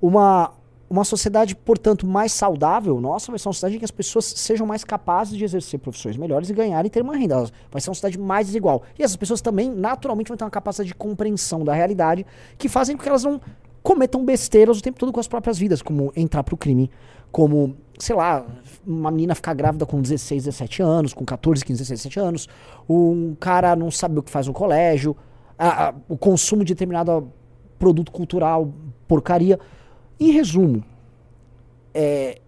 Uma, uma sociedade, portanto, mais saudável, nossa, vai ser uma sociedade em que as pessoas sejam mais capazes de exercer profissões melhores e ganharem e ter uma renda. Vai ser uma sociedade mais desigual. E essas pessoas também, naturalmente, vão ter uma capacidade de compreensão da realidade que fazem com que elas não cometam besteiras o tempo todo com as próprias vidas, como entrar pro crime, como, sei lá, uma menina ficar grávida com 16, 17 anos, com 14, 15, 16, 17 anos, um cara não sabe o que faz no colégio, a- a- o consumo de determinado produto cultural, porcaria. Em resumo, é,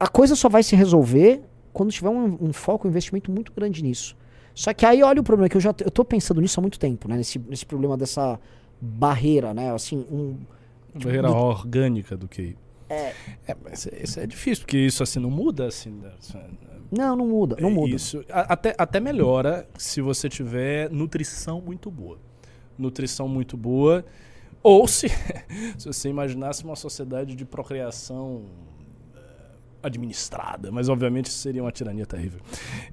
a coisa só vai se resolver quando tiver um, um foco, um investimento muito grande nisso. Só que aí olha o problema, que eu já eu tô pensando nisso há muito tempo, né? Nesse, nesse problema dessa barreira, né? Assim, um, Barreira do- orgânica do QI. É. mas isso é difícil, porque isso assim não muda assim. é- não, não muda, não muda. Isso até, até melhora se você tiver nutrição muito boa. Nutrição muito boa. Ou se, se você imaginasse uma sociedade de procriação eh, administrada, mas obviamente isso seria uma tirania terrível.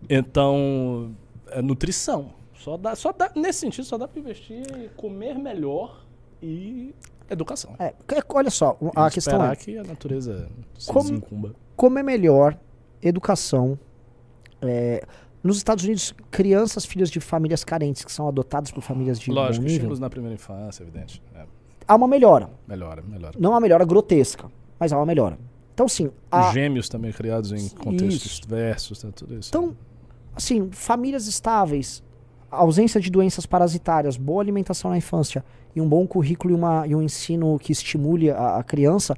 Então, é nutrição. Só dá, só dá, nesse sentido, só dá para investir em comer melhor e educação. É, que- olha só, a E questão é, que a natureza se Como- desencumba. como é melhor educação é, nos Estados Unidos, crianças filhas de famílias carentes que são adotadas por famílias de Lógico, estímulos na primeira infância, evidente. É, há uma melhora. melhora, melhora. Não uma melhora grotesca, mas há uma melhora. Então, sim, a, Gêmeos também criados em contextos Isso. diversos, tá, tudo isso. Então, assim, famílias estáveis, ausência de doenças parasitárias, boa alimentação na infância e um bom currículo e, uma, e um ensino que estimule a, a criança,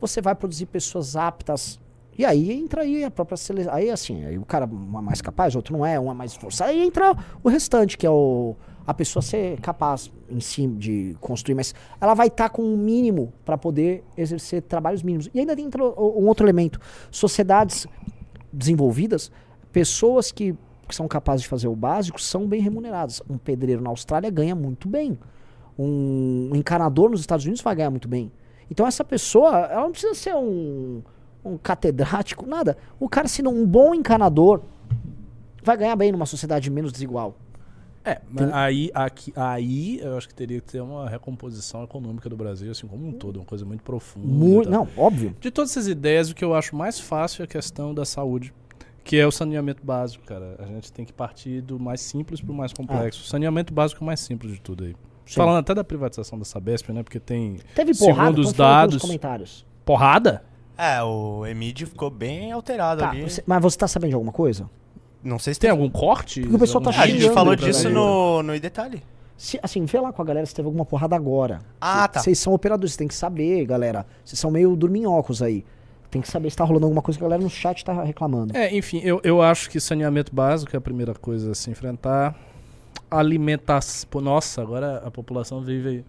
você vai produzir pessoas aptas. E aí entra aí a própria seleção. Aí assim, aí o cara um é mais capaz, outro não é, um é mais forçado. Aí entra o restante, que é o, a pessoa ser capaz em si de construir, mas ela vai estar com um mínimo para poder exercer trabalhos mínimos. E ainda entra o- um outro elemento: sociedades desenvolvidas, pessoas que, que são capazes de fazer o básico são bem remuneradas. Um pedreiro na Austrália ganha muito bem. Um encanador nos Estados Unidos vai ganhar muito bem. Então essa pessoa, ela não precisa ser um, um catedrático, nada. O cara sendo um bom encanador vai ganhar bem numa sociedade menos desigual. É, mas aí, aqui, aí eu acho que teria que ter uma recomposição econômica do Brasil, assim como um todo, uma coisa muito profunda. Mu- tal. não, óbvio. De todas essas ideias, o que eu acho mais fácil é a questão da saúde, que é o saneamento básico, cara. A gente tem que partir do mais simples pro mais complexo. O saneamento básico é o mais simples de tudo aí. Sim. Falando até da privatização da Sabesp, né? Porque tem Teve segundo porrada, os aqui nos dados- comentários. porrada. É, o Emílio ficou bem alterado Tá, ali. você- mas você tá sabendo de alguma coisa? Não sei se Tem algum corte? Porque o pessoal tá Ah, a gente xingando falou disso no, no Detalhe. Se- assim, vê lá com a galera se teve alguma porrada agora. Ah, Cê- tá. Vocês são operadores, vocês têm que saber, galera. Vocês são meio dorminhocos aí. Tem que saber se tá rolando alguma coisa que a galera no chat tá reclamando. É, enfim, eu, eu acho que saneamento básico é a primeira coisa a se enfrentar. Alimentação. Nossa, agora a população vive.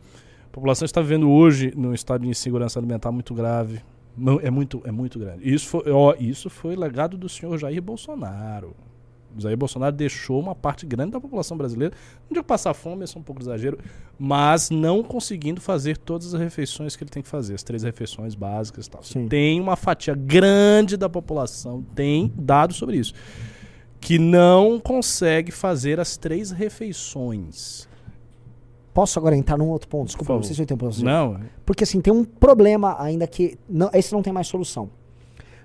A população está vivendo hoje num estado de insegurança alimentar muito grave. Não, é muito, é muito grande. Isso foi, ó, isso foi legado do senhor Jair Bolsonaro. Jair Bolsonaro deixou uma parte grande da população brasileira, não digo passar fome, isso é um pouco exagero, mas não conseguindo fazer todas as refeições que ele tem que fazer, as três refeições básicas e tal. Sim. Tem uma fatia grande da população, tem dados sobre isso, que não consegue fazer as três refeições. Posso agora entrar num outro ponto? Desculpa, não sei se eu tenho você. Não, Porque assim, tem um problema ainda que. Não, esse não tem mais solução.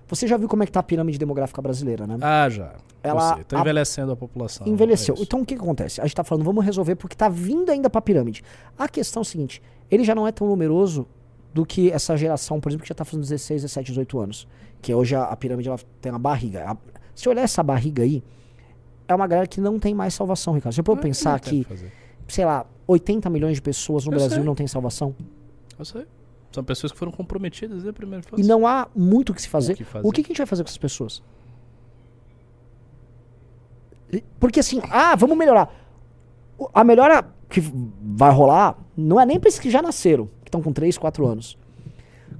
Você já viu como é que tá a pirâmide demográfica brasileira, né? ah, já. Ela- Está a- envelhecendo a população. Envelheceu. é então o que, que acontece? A gente tá falando, vamos resolver porque tá vindo ainda pra pirâmide. A questão é a seguinte: ele já não é tão numeroso do que essa geração, por exemplo, que já tá fazendo 16, 17, 18 anos. Que hoje a, a pirâmide ela tem uma barriga. A- se olhar essa barriga aí, é uma galera que não tem mais salvação, Ricardo. Você pode pensar que, fazer. sei lá, 80 milhões de pessoas no Eu Brasil sei. não tem salvação? Eu sei. São pessoas que foram comprometidas desde a primeira E infância. não há muito o que se fazer. O que fazer. O que, que a gente vai fazer com essas pessoas? Porque assim, ah, vamos melhorar. A melhora que vai rolar não é nem para esses que já nasceram, que estão com 3, 4 anos.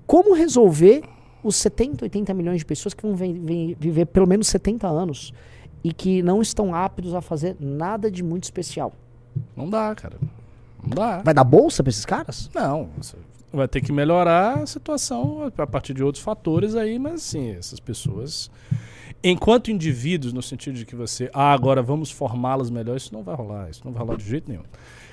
Como resolver os 70, 80 milhões de pessoas que vão viver pelo menos 70 anos e que não estão aptos a fazer nada de muito especial? Não dá, cara. Não dá. Vai dar bolsa para esses caras? Não, vai ter que melhorar a situação a partir de outros fatores aí, mas assim, essas pessoas, enquanto indivíduos, no sentido de que você, ah, agora vamos formá-las melhor, isso não vai rolar, isso não vai rolar de jeito nenhum.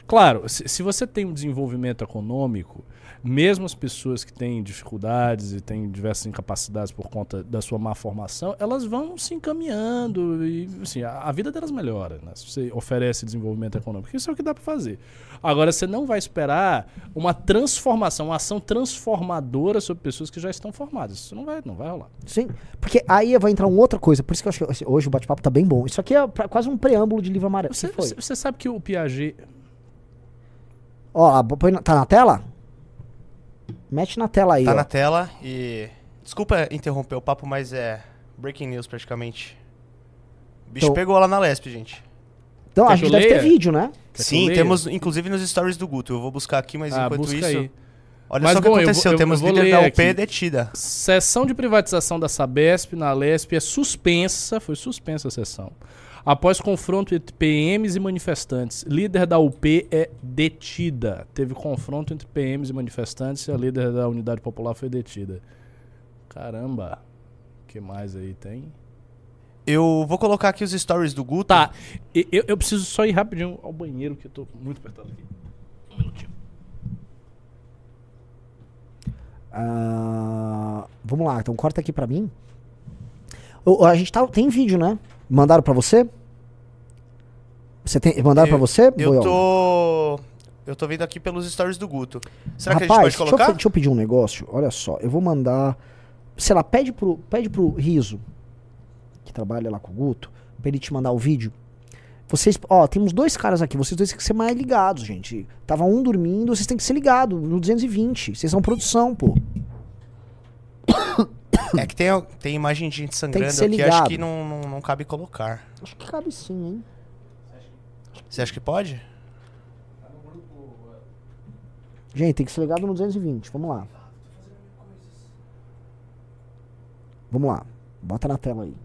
Claro, se, se você tem um desenvolvimento econômico, mesmo as pessoas que têm dificuldades e têm diversas incapacidades por conta da sua má formação, elas vão se encaminhando e assim, a, a vida delas melhora, né? Se você oferece desenvolvimento econômico, isso é o que dá para fazer. Agora, você não vai esperar uma transformação, uma ação transformadora sobre pessoas que já estão formadas. Isso não vai, não vai rolar. Sim. Porque aí vai entrar uma outra coisa. Por isso que eu acho que hoje o bate-papo tá bem bom. Isso aqui é pra- quase um preâmbulo de livro amarelo. Você, você- você sabe que o Piaget. Ó, tá na tela? Mete na tela aí, Tá ó. na tela e. Desculpa interromper o papo, mas é breaking news praticamente. O bicho Então- pegou lá na Lesp, gente. Então, Quer a que gente eu deve ter leia? vídeo, né? Quer que eu Sim, leia? temos inclusive nos stories do Guto. Eu vou buscar aqui, mas Ah, enquanto busca isso. aí. Olha Mas, só o que bom, eu vou- aconteceu. eu- temos eu vou líder ler da UP aqui. detida. Sessão de privatização da Sabesp na Lesp é suspensa, foi suspensa a sessão. Após confronto entre PMs e manifestantes, líder da UP é detida. Teve confronto entre PMs e manifestantes e a líder da Unidade Popular foi detida. Caramba. O que mais aí tem? Eu vou colocar aqui os stories do Guto. Tá, eu, eu preciso só ir rapidinho ao banheiro, que eu tô muito apertado aqui. Um minutinho. Ah, vamos lá, então corta aqui pra mim. A gente tá, tem vídeo, né? Mandaram pra você? Você tem, mandaram pra você? Eu Boiol? tô. Eu tô vendo aqui pelos stories do Guto. Será que a Rapaz, gente deixa pode eu, colocar? fe- deixa eu pedir um negócio. Olha só, eu vou mandar. Sei lá, pede pro, pede pro Riso, que trabalha lá com o Guto, pra ele te mandar o vídeo. Vocês, ó, temos dois caras aqui, vocês dois têm que ser mais ligados, gente. Tava um dormindo, vocês têm que ser ligados no 220. Vocês são produção, pô. É que tem, tem imagem de gente sangrando ser aqui, acho ligado. que não, não, não cabe colocar. Acho que cabe sim, hein? Você acha que pode? Gente, tem que ser ligado no 220. Vamos lá. Vamos lá. Bota na tela aí.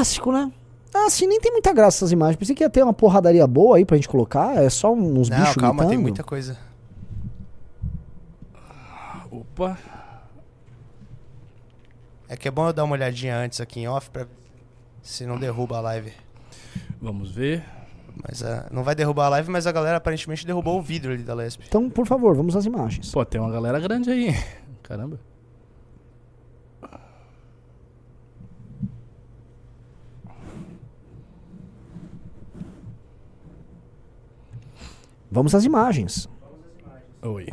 Clássico, né? Ah, assim, nem tem muita graça essas imagens. Pensei que ia ter uma porradaria boa aí pra gente colocar. É só uns Não, bichos calma, tem gritando. muita coisa. Opa. É que é bom eu dar uma olhadinha antes aqui em off pra ver se não derruba a live. Vamos ver. Mas ah, não vai derrubar a live, mas a galera aparentemente derrubou o vidro ali da Lesp. Então, por favor, vamos às imagens. Pô, tem uma galera grande aí. Caramba. Vamos às imagens. Oi.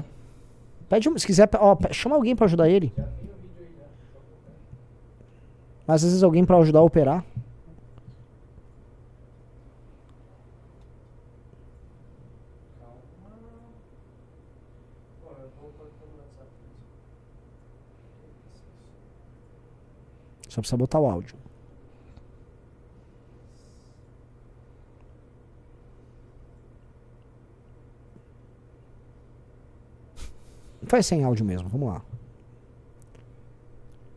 Pede, um- se quiser, ó, chama alguém pra ajudar ele. Mas às vezes alguém pra ajudar a operar. Só precisa botar o áudio. Faz sem áudio mesmo, vamos lá.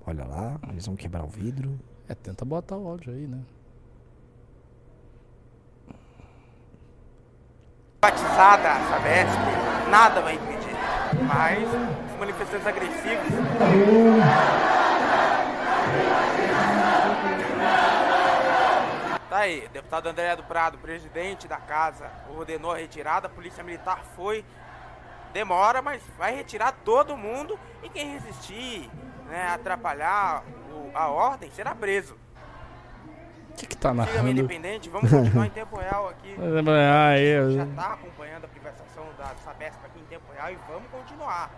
Olha lá, eles vão quebrar o vidro. É, tenta botar o áudio aí, né? batizada Sabesp, nada vai impedir. Mas os manifestantes agressivos Tá aí, deputado André do Prado, presidente da casa, ordenou a retirada, a polícia militar foi. Demora, mas vai retirar todo mundo e quem resistir, né, atrapalhar o- a ordem, será preso. O que que tá narrando? independente, vamos continuar em tempo real aqui. Ah, eu... já está acompanhando a privatização da Sabesp aqui em tempo real e vamos continuar.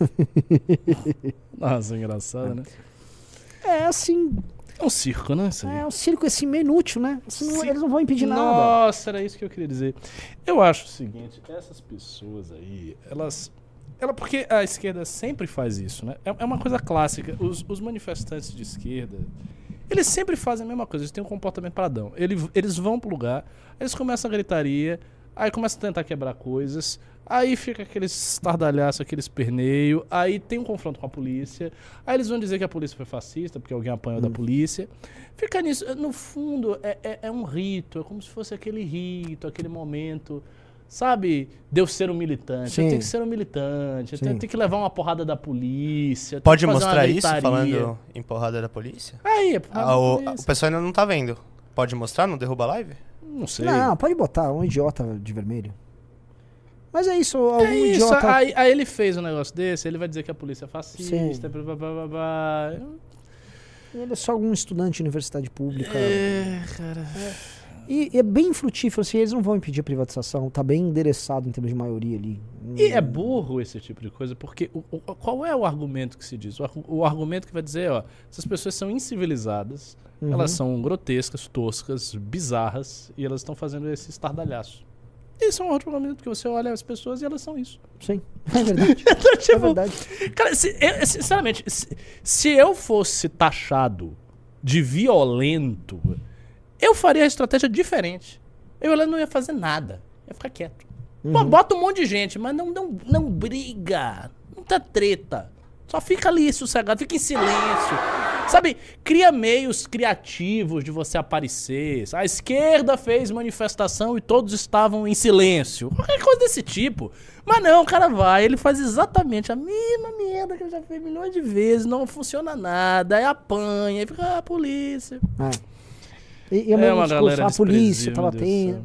Nossa, engraçado, né? É assim, É um circo, né? É um circo assim meio inútil, né? Não- eles não vão impedir nada. Nossa, era isso que eu queria dizer. Eu acho o seguinte, essas pessoas aí, elas. Ela, porque a esquerda sempre faz isso, né? É, é uma coisa clássica. Os, os manifestantes de esquerda, eles sempre fazem a mesma coisa, eles têm um comportamento padrão. Ele, eles vão pro lugar, eles começam a gritaria, aí começam a tentar quebrar coisas, aí fica aqueles estardalhaço, aqueles perneio, aí tem um confronto com a polícia, aí eles vão dizer que a polícia foi fascista, porque alguém apanhou da polícia. Fica nisso. No fundo, é, é, é um rito, é como se fosse aquele rito, aquele momento. Sabe, de eu ser um militante. Sim. Eu tenho que ser um militante. Eu Sim. tenho, tenho que levar uma porrada da polícia. eu Pode mostrar isso falando em porrada da polícia? Aí, é porrada Ah, da o, polícia. o pessoal ainda não tá vendo. Pode mostrar? Não derruba a live? Não sei. Não, pode botar, um idiota de vermelho. Mas é isso, algum é isso, idiota. aí, aí ele fez um negócio desse, ele vai dizer que a polícia é fascista, Sim. blá, blá, blá, blá, blá. Ele é só algum estudante de universidade pública. É, cara. E, e é bem frutífero, assim, eles não vão impedir a privatização, tá bem endereçado em termos de maioria ali. E é burro esse tipo de coisa, porque o- o- qual é o argumento que se diz? O, o argumento que vai dizer, ó, essas pessoas são incivilizadas, Uhum. elas são grotescas, toscas, bizarras, e elas estão fazendo esse estardalhaço. Isso é um outro argumento, porque você olha as pessoas e elas são isso. Sim, é verdade. Então, é tipo, verdade. Cara, se- eu- sinceramente, se, se eu fosse taxado de violento, eu faria a estratégia diferente. Eu não ia fazer nada. Ia ficar quieto. Pô, bota um monte de gente, mas não, não, não briga. Não tá treta. Só fica ali sossegado, fica em silêncio. Sabe, cria meios criativos de você aparecer. A esquerda fez manifestação e todos estavam em silêncio. Qualquer coisa desse tipo. Mas não, o cara vai, ele faz exatamente a mesma merda que ele já fez milhões de vezes, não funciona nada, aí apanha, aí fica, ah, polícia. É. E, e é, É uma discurso, a polícia tá meu Deus do batendo. céu.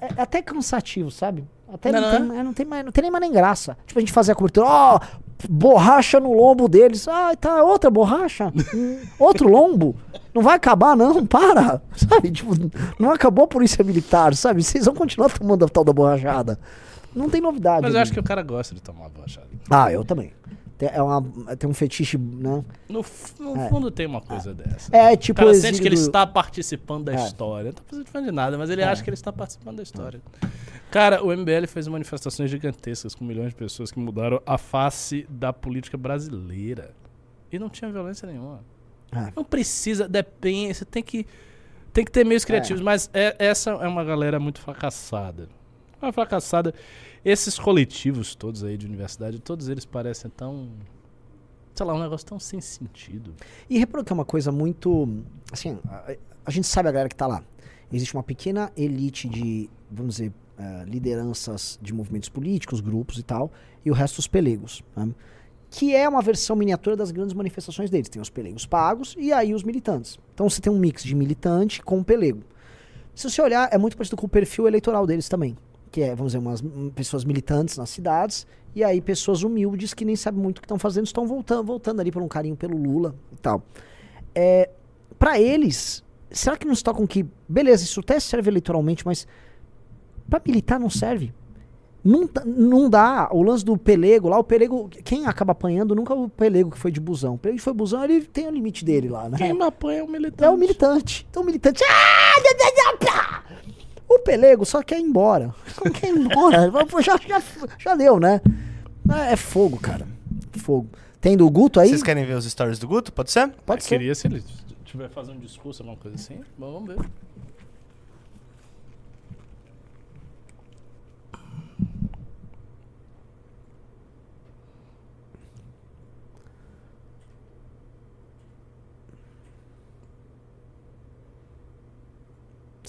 É, é até cansativo, sabe? Até Não, não, tem, mais- não, tem mais, não tem nem mais nem graça. Tipo, a gente fazer a cobertura, ó, borracha no lombo deles. Ah, tá, outra borracha? Hum, Outro lombo? Não vai acabar, não, para. Sabe, tipo, não acabou a polícia militar, sabe? Vocês vão continuar tomando a tal da borrachada. Não tem novidade. Mas eu ali. acho que o cara gosta de tomar borrachada. Ah, eu também. Tem, é uma, tem um fetiche, né? No, no É. fundo tem uma coisa dessa. É O tipo cara o sente exílio que ele do- está participando da É. história. Não tá participando de nada, mas ele acha que ele está participando da história. Cara, o MBL fez manifestações gigantescas com milhões de pessoas que mudaram a face da política brasileira. E não tinha violência nenhuma. É. Não precisa, depende, você tem que, tem que ter meios criativos, mas é- essa é uma galera muito fracassada. Uma fracassada. Esses coletivos todos aí de universidade, todos eles parecem tão. Sei lá, um negócio tão sem sentido. E repara que é uma coisa muito. Assim, a, a gente sabe a galera que tá lá. Existe uma pequena elite de, vamos dizer, eh, lideranças de movimentos políticos, grupos e tal, e o resto os pelegos. né? Que é uma versão miniatura das grandes manifestações deles. Tem os pelegos pagos e aí os militantes. Então você tem um mix de militante com pelego. Se você olhar, é muito parecido com o perfil eleitoral deles também. Que é, vamos dizer, umas hum, pessoas militantes nas cidades, e aí pessoas humildes que nem sabem muito o que estão fazendo, estão voltando, voltando ali por um carinho pelo Lula e tal. É, para eles, será que nos tocam que, beleza, isso até serve eleitoralmente, mas para militar não serve? Não, tá- não dá. O lance do pelego lá, o pelego, quem acaba apanhando nunca é o pelego que foi de busão. O pelego que foi busão, ele tem o limite dele lá, né? Quem apanha é o militante. É o militante. Então o militante. Ah! O pelego só quer ir embora. Só quer ir embora. Já, já, já deu, né? É, é fogo, cara. Fogo. Tem do Guto aí? Vocês querem ver os stories do Guto? Pode ser? Pode Eu ser. Queria se ele tiver fazendo um discurso, alguma coisa assim. Bom, vamos ver.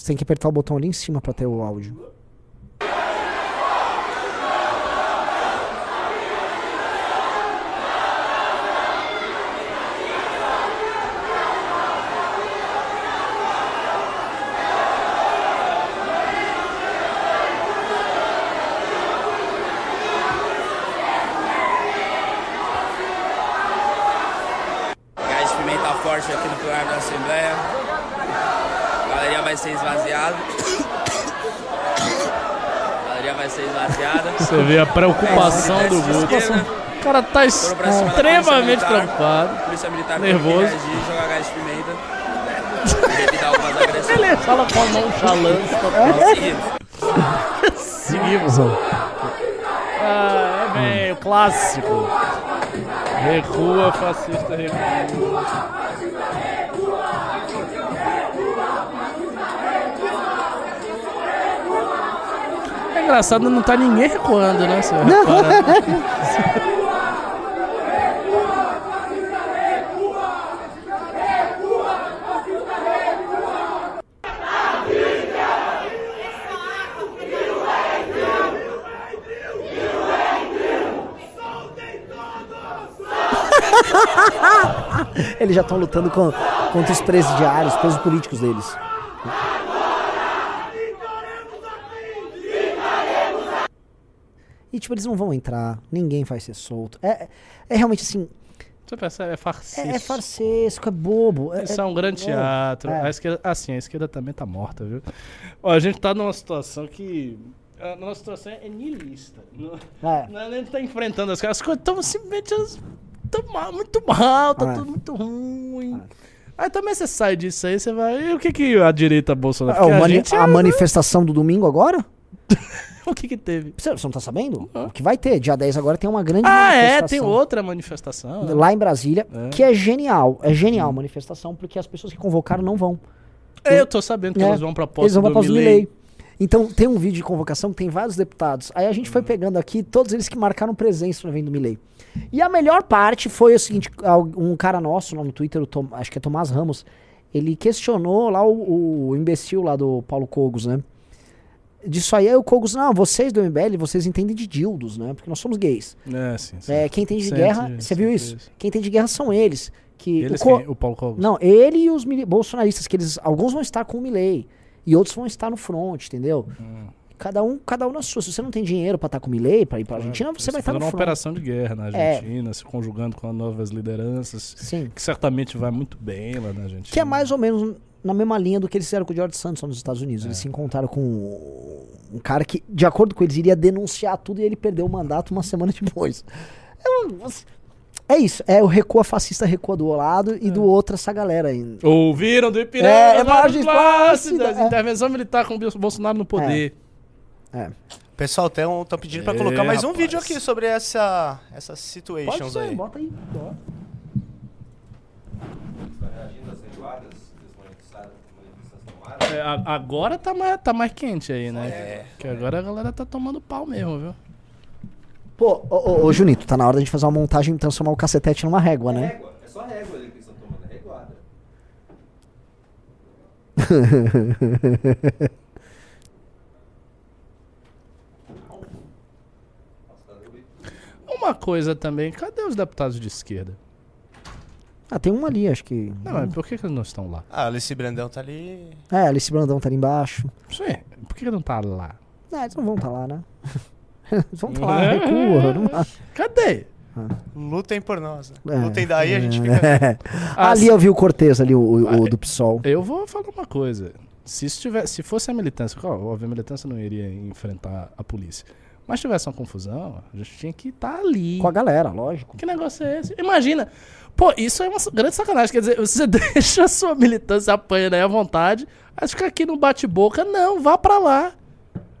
Você tem que apertar o botão ali em cima pra ter o áudio. Gás de pimenta forte aqui no plenário da Assembleia. A galeria vai ser esvaziada. A galeria vai ser esvaziada. Você vê a preocupação É, do esquerda. O cara tá extremamente preocupado. Polícia militar Nervoso. reagir, jogar gás de pimenta. E. Ele fala com a nonchalância total. Seguindo. Seguimos, ó. Ah, é bem, o clássico. Recua, fascista, recua. É engraçado, não tá ninguém recuando, né? Repara. Eles já estão lutando com- contra os presidiários, presos políticos deles. Tipo, eles não vão entrar, ninguém vai ser solto. É, é realmente assim, Você percebe? É farcista. é, é farsesco, é bobo. É, Isso é um grande é, teatro. é. A esquerda, assim, a esquerda também tá morta, viu? Ó, a gente tá numa situação que. A nossa situação é niilista. Não, É. não, a gente tá enfrentando as coisas. As coisas estão simplesmente. tão mal, muito mal, tá É. tudo muito ruim. Aí também você sai disso aí, você vai. E o que, que a direita Bolsonaro Ah, Porque mani- gente a é- manifestação do domingo agora? O que que teve? Você você não tá sabendo? O que vai ter? Dia 10 agora tem uma grande Ah, é, manifestação. tem outra manifestação. né? Lá em Brasília, É. que é genial. É genial a manifestação, porque as pessoas que convocaram não vão. É, eu tô sabendo que É, eles vão pra posse Eles vão do pra posse do Milley. Então tem um vídeo de convocação que tem vários deputados. Aí a gente Uhum. foi pegando aqui todos eles que marcaram presença no evento do Milley. E a melhor parte foi o seguinte: um cara nosso lá no Twitter, Tom- acho que é Tomás Ramos, ele questionou lá o, o imbecil lá do Paulo Cogos, né? Disso aí, aí o Cogos, não, vocês do MBL, vocês entendem de dildos, né? Porque nós somos gays. É, sim, sim. É, quem entende de guerra, você viu isso? isso. Quem entende de guerra são eles. Que Eles o quem? O Paulo Cogos? Não, ele e os bolsonaristas, que eles, alguns vão estar com o Milley e outros vão estar no front, entendeu? Hum. Cada um, cada um na sua. Se você não tem dinheiro pra estar com o Milley, pra ir pra Argentina, você vai estar no uma front. operação de guerra na É. Argentina, se conjugando com as novas lideranças, Sim. que certamente vai muito bem lá na Argentina. Que é mais ou menos na mesma linha do que eles fizeram com o George Santos lá nos Estados Unidos. É. Eles se encontraram com um cara que, de acordo com eles, iria denunciar tudo e ele perdeu o mandato uma semana depois. É, uma- é isso. É o recua fascista recua do lado e do outro essa galera aí. Ouviram do Ipiranga, É, é é, Margens Plácidas, é. intervenção militar com o Bolsonaro no poder. É. Pessoal, estão pedindo pra É, colocar mais um rapaz. vídeo aqui sobre essa, Pode situations ser, aí. bota aí. bota. É, a- agora tá mais, tá mais quente aí, né? É. Que agora a galera tá tomando pau mesmo, viu? Pô, ô, ô, ô, Junito, tá na hora da gente fazer uma montagem e transformar o cacetete numa régua, né? Régua. É só régua ali que eles estão tomando, é reguada. Uma coisa também, cadê os deputados de esquerda? Ah, tem um ali, acho que. Não, mas por que, que eles não estão lá? Ah, Alice Brandão tá ali. É, Alice Brandão tá ali embaixo. Sim, por que, que não tá lá? É, eles não vão estar lá, né? eles vão estar lá, recua. Não... Cadê? Lutem por nós. Né? É, Lutem daí, a gente fica. É. Ah, ali eu vi o Cortez ali, o, o- o Vai. do PSOL. Eu vou falar uma coisa. Se, estiver, se fosse a militância, ó, óbvio, a militância não iria enfrentar a polícia. Mas se tivesse uma confusão, a gente tinha que estar ali. Com a galera, lógico. Que negócio é esse? Imagina. Pô, isso é uma grande sacanagem. Quer dizer, você deixa a sua militância apanhando aí à vontade, aí você fica aqui no bate-boca. Não, vá pra lá.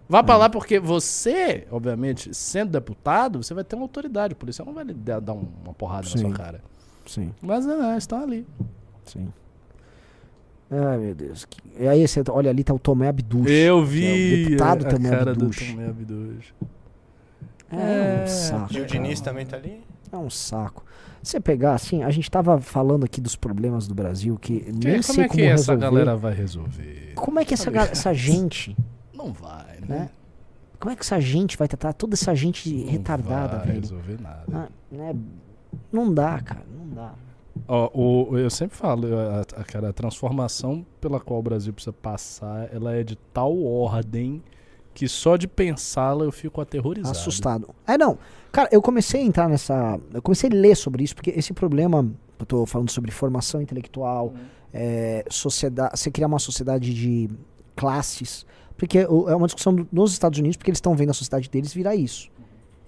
Vá pra lá porque você, obviamente, sendo deputado, você vai ter uma autoridade. O policial não vai lhe dar um- uma porrada Sim. na sua cara. Sim, Mas não, eles estão ali. sim. Ai, meu Deus. que- E aí, você olha ali, tá o Tomé Abduch. Eu que é o vi deputado a Tomé cara do Abduch. Tomé Abduch. É É, um saco. Gil Diniz também tá ali. É um saco. Você pegar, assim, a gente tava falando aqui dos problemas do Brasil, que Que- nem como sei é que como essa resolver. galera vai resolver? Como é que essa, essa gente, Não vai, né? né? Como é que essa gente vai tratar toda essa gente Não retardada, vai velho? resolver nada. Ah, né? Não dá, cara, não dá. Ó, o- eu sempre falo, a, a, cara, a transformação pela qual o Brasil precisa passar, ela é de tal ordem que só de pensá-la eu fico aterrorizado. Assustado. É, não. Cara, eu comecei a entrar nessa. Eu comecei a ler sobre isso, porque esse problema. Eu tô falando sobre formação intelectual, é, sociedade. Você criar uma sociedade de classes. Porque é uma discussão nos Estados Unidos, porque eles estão vendo a sociedade deles virar isso.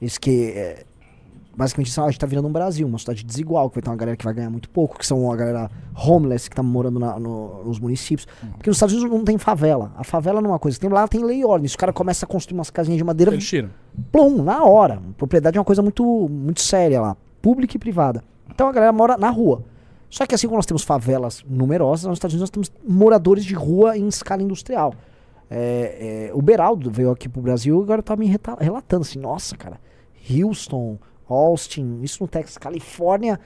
Eles que. é, basicamente, a gente tá virando um Brasil, uma sociedade desigual, que vai ter uma galera que vai ganhar muito pouco, que são a galera homeless que tá morando na- no- nos municípios. Porque nos Estados Unidos não tem favela. A favela não é uma coisa. Tem, lá tem lei e ordem. Se o cara começa a construir umas casinhas de madeira, Eles tiram. plum, na hora. Propriedade é uma coisa muito, muito séria lá, pública e privada. Então a galera mora na rua. Só que assim como nós temos favelas numerosas, nos Estados Unidos nós temos moradores de rua em escala industrial. É, é, o Beraldo veio aqui pro Brasil e agora tá me relatando assim, nossa, cara, Houston, Austin, isso no Texas, Califórnia,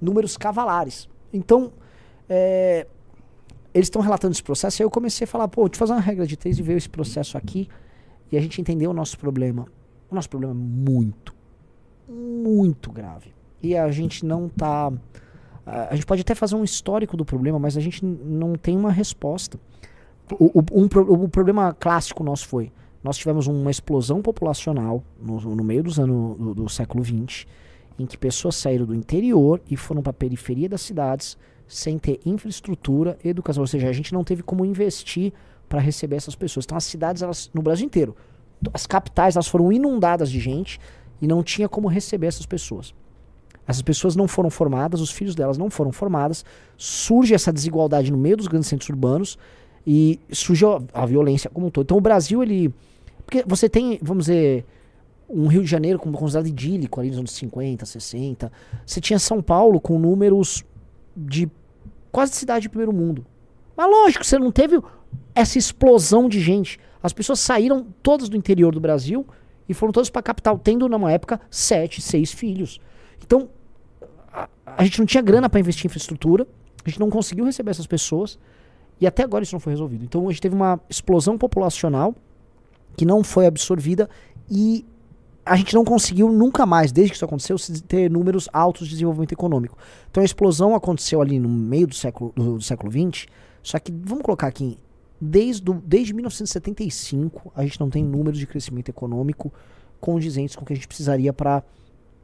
números cavalares. Então, é, eles estão relatando esse processo, aí eu comecei a falar, pô, deixa eu fazer uma regra de três e ver esse processo aqui e a gente entendeu o nosso problema. O nosso problema é muito, muito grave. E a gente não tá. A gente pode até fazer um histórico do problema, mas a gente não tem uma resposta. O, o- um o problema clássico nosso foi: nós tivemos uma explosão populacional no, no meio dos anos do, do século XX, em que pessoas saíram do interior e foram para a periferia das cidades sem ter infraestrutura, educação. Ou seja, a gente não teve como investir para receber essas pessoas. Então, as cidades, elas, no Brasil inteiro, as capitais, elas foram inundadas de gente e não tinha como receber essas pessoas. Essas pessoas não foram formadas, os filhos delas não foram formadas, surge essa desigualdade no meio dos grandes centros urbanos e surge a, a violência como um todo. Então o Brasil, ele. Porque você tem, vamos dizer, um Rio de Janeiro com uma considerado idílico ali nos anos 50, 60. Você tinha São Paulo com números de quase cidade de primeiro mundo. Mas lógico, você não teve essa explosão de gente. As pessoas saíram todas do interior do Brasil e foram todas para a capital, tendo numa época sete, seis filhos. Então, a, a gente não tinha grana para investir em infraestrutura, a gente não conseguiu receber essas pessoas e até agora isso não foi resolvido. Então, a gente teve uma explosão populacional que não foi absorvida e a gente não conseguiu nunca mais, desde que isso aconteceu, ter números altos de desenvolvimento econômico. Então a explosão aconteceu ali no meio do século, do, do século XX, só que vamos colocar aqui, desde, o- desde 1975 a gente não tem números de crescimento econômico condizentes com o que a gente precisaria para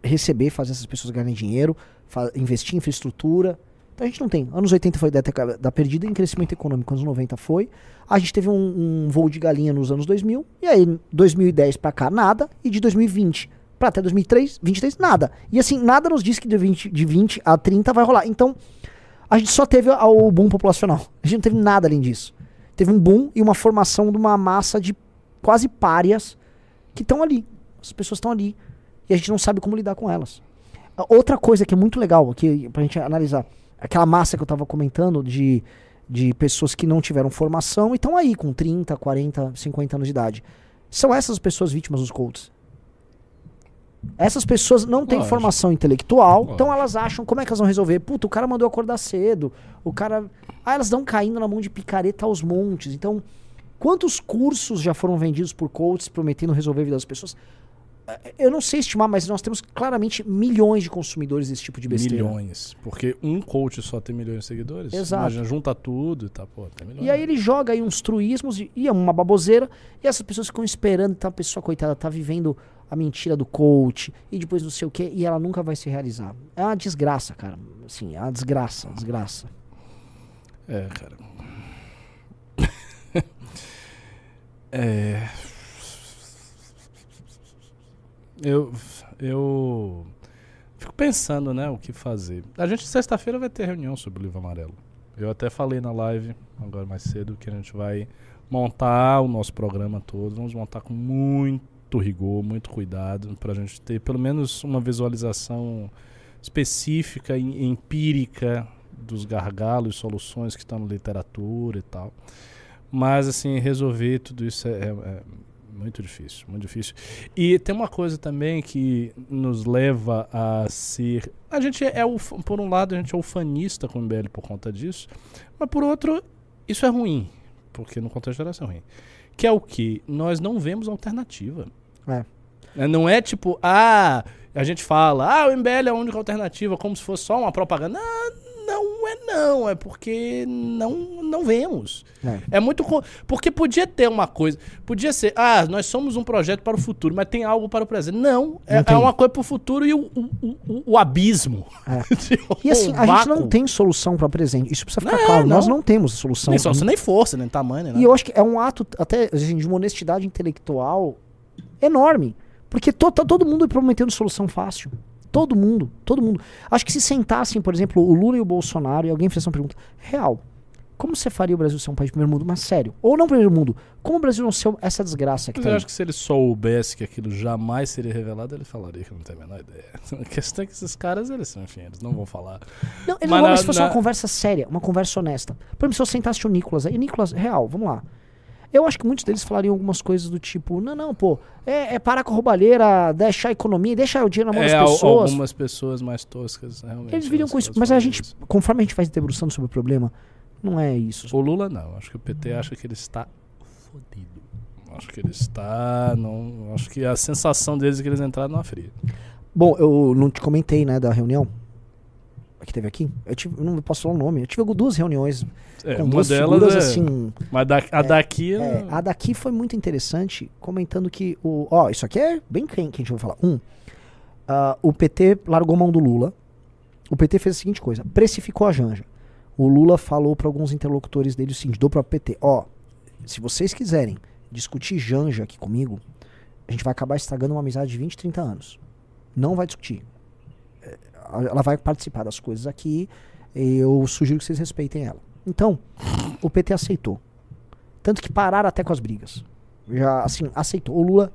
receber, fazer essas pessoas ganharem dinheiro, investir em infraestrutura. Então a gente não tem. Anos 80 foi da, década- da perdida em crescimento econômico, anos 90 foi. A gente teve um, um voo de galinha nos anos 2000, e aí 2010 pra cá nada, e de 2020 pra até 2003, 23 nada. E assim, nada nos diz que de 20, de 20 a 30 vai rolar. Então, a gente só teve o boom populacional. A gente não teve nada além disso. Teve um boom e uma formação de uma massa de quase párias que estão ali. As pessoas estão ali. E a gente não sabe como lidar com elas. Outra coisa que é muito legal aqui pra gente analisar, aquela massa que eu tava comentando de, de pessoas que não tiveram formação e estão aí com 30, 40, 50 anos de idade. São essas pessoas vítimas dos cultos. Essas pessoas não têm Lógico. formação intelectual, Lógico. então elas acham como é que elas vão resolver. Puta, o cara mandou acordar cedo, o cara. Ah, elas dão caindo na mão de picareta aos montes. Então, quantos cursos já foram vendidos por coaches prometendo resolver a vida das pessoas? Eu não sei estimar, mas nós temos claramente milhões de consumidores desse tipo de besteira. Milhões. Porque um coach só tem milhões de seguidores. Exato. Imagina, junta tudo e tá, pô, tem milhões. E aí ele joga aí uns truísmos e, e é uma baboseira, e essas pessoas ficam esperando, então a pessoa, coitada, tá vivendo a mentira do coach, e depois não sei o que, e ela nunca vai se realizar. É uma desgraça, cara. Assim, é uma desgraça, desgraça. É, cara. é. Eu. Eu. Fico pensando, né, o que fazer. A gente, sexta-feira, vai ter reunião sobre o livro amarelo. Eu até falei na live, agora mais cedo, que a gente vai montar o nosso programa todo. Vamos montar com muito rigor, muito cuidado, pra gente ter pelo menos uma visualização específica e empírica dos gargalos, soluções que estão na literatura e tal. Mas, assim, resolver tudo isso é- é muito difícil, muito difícil. E tem uma coisa também que nos leva a ser... A gente é, o, por um lado, a gente é ufanista com o MBL por conta disso, mas por outro, isso é ruim, porque no contexto geral isso é ruim. Que é o que? Nós não vemos alternativa. É. É, Não é tipo, ah, a gente fala, ah, o MBL é a única alternativa, como se fosse só uma propaganda. Ah, não é não, é porque não, não vemos. É. É muito. Porque podia ter uma coisa. Podia ser, ah, nós somos um projeto para o futuro, mas tem algo para o presente. Não, é, Não é uma coisa para o futuro e o, o, o, o abismo. É. E assim, o a gente não tem solução para presente. Isso precisa ficar Não, claro. Nós não. não temos solução. Nem, só, nem força, nem tamanho, nem. E eu acho que é um ato até assim, de uma honestidade intelectual enorme. Porque to, tá todo mundo prometendo solução fácil. Todo mundo, todo mundo. Acho que se sentassem, por exemplo, o Lula e o Bolsonaro e alguém fizesse uma pergunta real. Como você faria o Brasil ser um país de primeiro mundo? Mas sério. Ou não primeiro mundo. Como o Brasil não ser essa desgraça que Mas tá eu aí? acho que se ele soubesse que aquilo jamais seria revelado, ele falaria que não tem a menor ideia. A questão é que esses caras, eles são, enfim, eles não vão falar. Não, ele Mas não mas se fosse na- uma conversa séria, uma conversa honesta. Por exemplo, se eu sentasse o Nicolas aí, Nicolas, real, vamos lá. Eu acho que muitos deles falariam algumas coisas do tipo, não, não, pô, é, é parar com a roubalheira, deixar a economia, deixar o dinheiro na mão É, das pessoas. algumas pessoas mais toscas, realmente. Eles viriam com isso. Mas a gente, isso. conforme a gente vai debruçando sobre o problema, não é isso. O Lula não, acho que o PT acha que ele está fodido. Acho que ele está. Não, acho que a sensação deles é que eles entraram numa fria. Bom, eu não te comentei, né, da reunião que teve aqui. Eu, tive, eu não posso falar o nome. Eu tive duas reuniões É, com duas delas figuras é. assim. Mas da- a daqui. É, a daqui foi muito interessante, comentando que o. Ó, isso aqui é bem quem que a gente vai falar. Um, ah, o PT largou mão do Lula. O PT fez a seguinte coisa: precificou a Janja. O Lula falou para alguns interlocutores dele o seguinte: do próprio PT, ó, se vocês quiserem discutir Janja aqui comigo, a gente vai acabar estragando uma amizade de 20, 30 anos. Não vai discutir. É, Ela vai participar das coisas aqui. Eu sugiro que vocês respeitem ela. Então, o PT aceitou. Tanto que pararam até com as brigas. Já, assim, aceitou. O Lula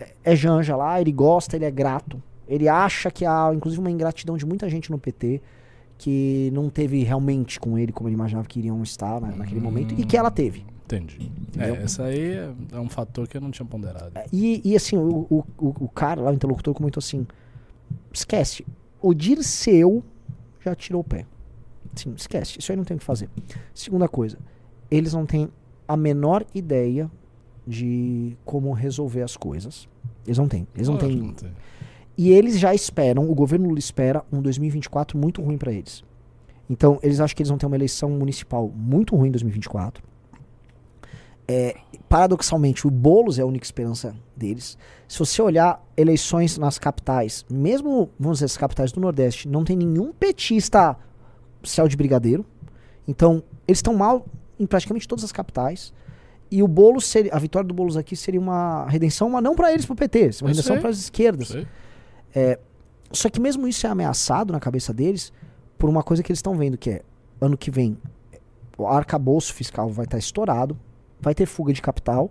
é- é Janja lá, ele gosta, ele é grato. Ele acha que há, inclusive, uma ingratidão de muita gente no PT que não teve realmente com ele como ele imaginava que iriam estar na- naquele momento e que ela teve. Entendi. É, essa aí é, é um fator que eu não tinha ponderado. E, e assim, o, o- o cara lá, o interlocutor, comentou assim: esquece, o Dirceu já tirou o pé. Sim, esquece. Isso aí não tem o que fazer. Segunda coisa, eles não têm a menor ideia de como resolver as coisas. Eles não têm. Eles não têm. não tem. E eles já esperam, o governo Lula espera um 2024 muito ruim pra eles. Então, eles acham que eles vão ter uma eleição municipal muito ruim em 2024. É, paradoxalmente, o Boulos é a única esperança deles. Se você olhar eleições nas capitais, mesmo, vamos dizer, as capitais do Nordeste, não tem nenhum petista céu de brigadeiro. Então, eles estão mal em praticamente todas as capitais. E o Boulos seria, a vitória do Boulos aqui seria uma redenção, mas não pra eles, pro PT, seria uma Eu redenção sei. para as esquerdas. Sei. Só que mesmo isso é ameaçado na cabeça deles por uma coisa que eles estão vendo, que é ano que vem o arcabouço fiscal vai estar estourado, vai ter fuga de capital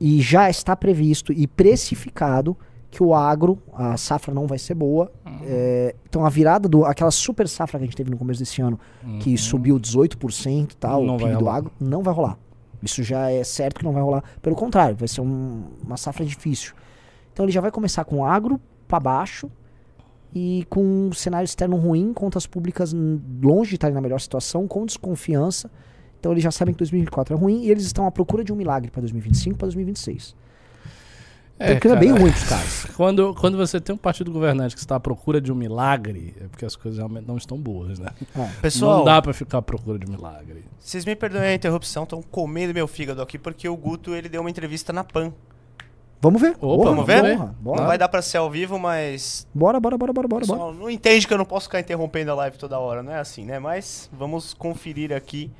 e já está previsto e precificado que o agro, a safra não vai ser boa. É, então a virada do aquela super safra que a gente teve no começo desse ano, que subiu 18% e tal, Não o PIB do agro, não vai rolar. Isso já é certo que não vai rolar. Pelo contrário, vai ser um- uma safra difícil. Então ele já vai começar com o agro para baixo e com um cenário externo ruim, contas públicas longe de estarem na melhor situação, com desconfiança. Então eles já sabem que 2024 é ruim e eles estão à procura de um milagre para 2025, para 2026. É, então, é bem cara, ruim pros caras. Quando, quando você tem um partido governante que está à procura de um milagre, é porque as coisas realmente não estão boas, né? Pessoal, não dá pra ficar à procura de um milagre. vocês me perdoem a interrupção, estão comendo meu fígado aqui porque o Guto ele deu uma entrevista na PAN. Vamos ver. Opa, vamos ver? Não bora. vai dar pra ser ao vivo, mas bora, bora, bora, bora, bora, bora. pessoal, não entende que eu não posso ficar interrompendo a live toda hora, não é assim, né? Mas vamos conferir aqui.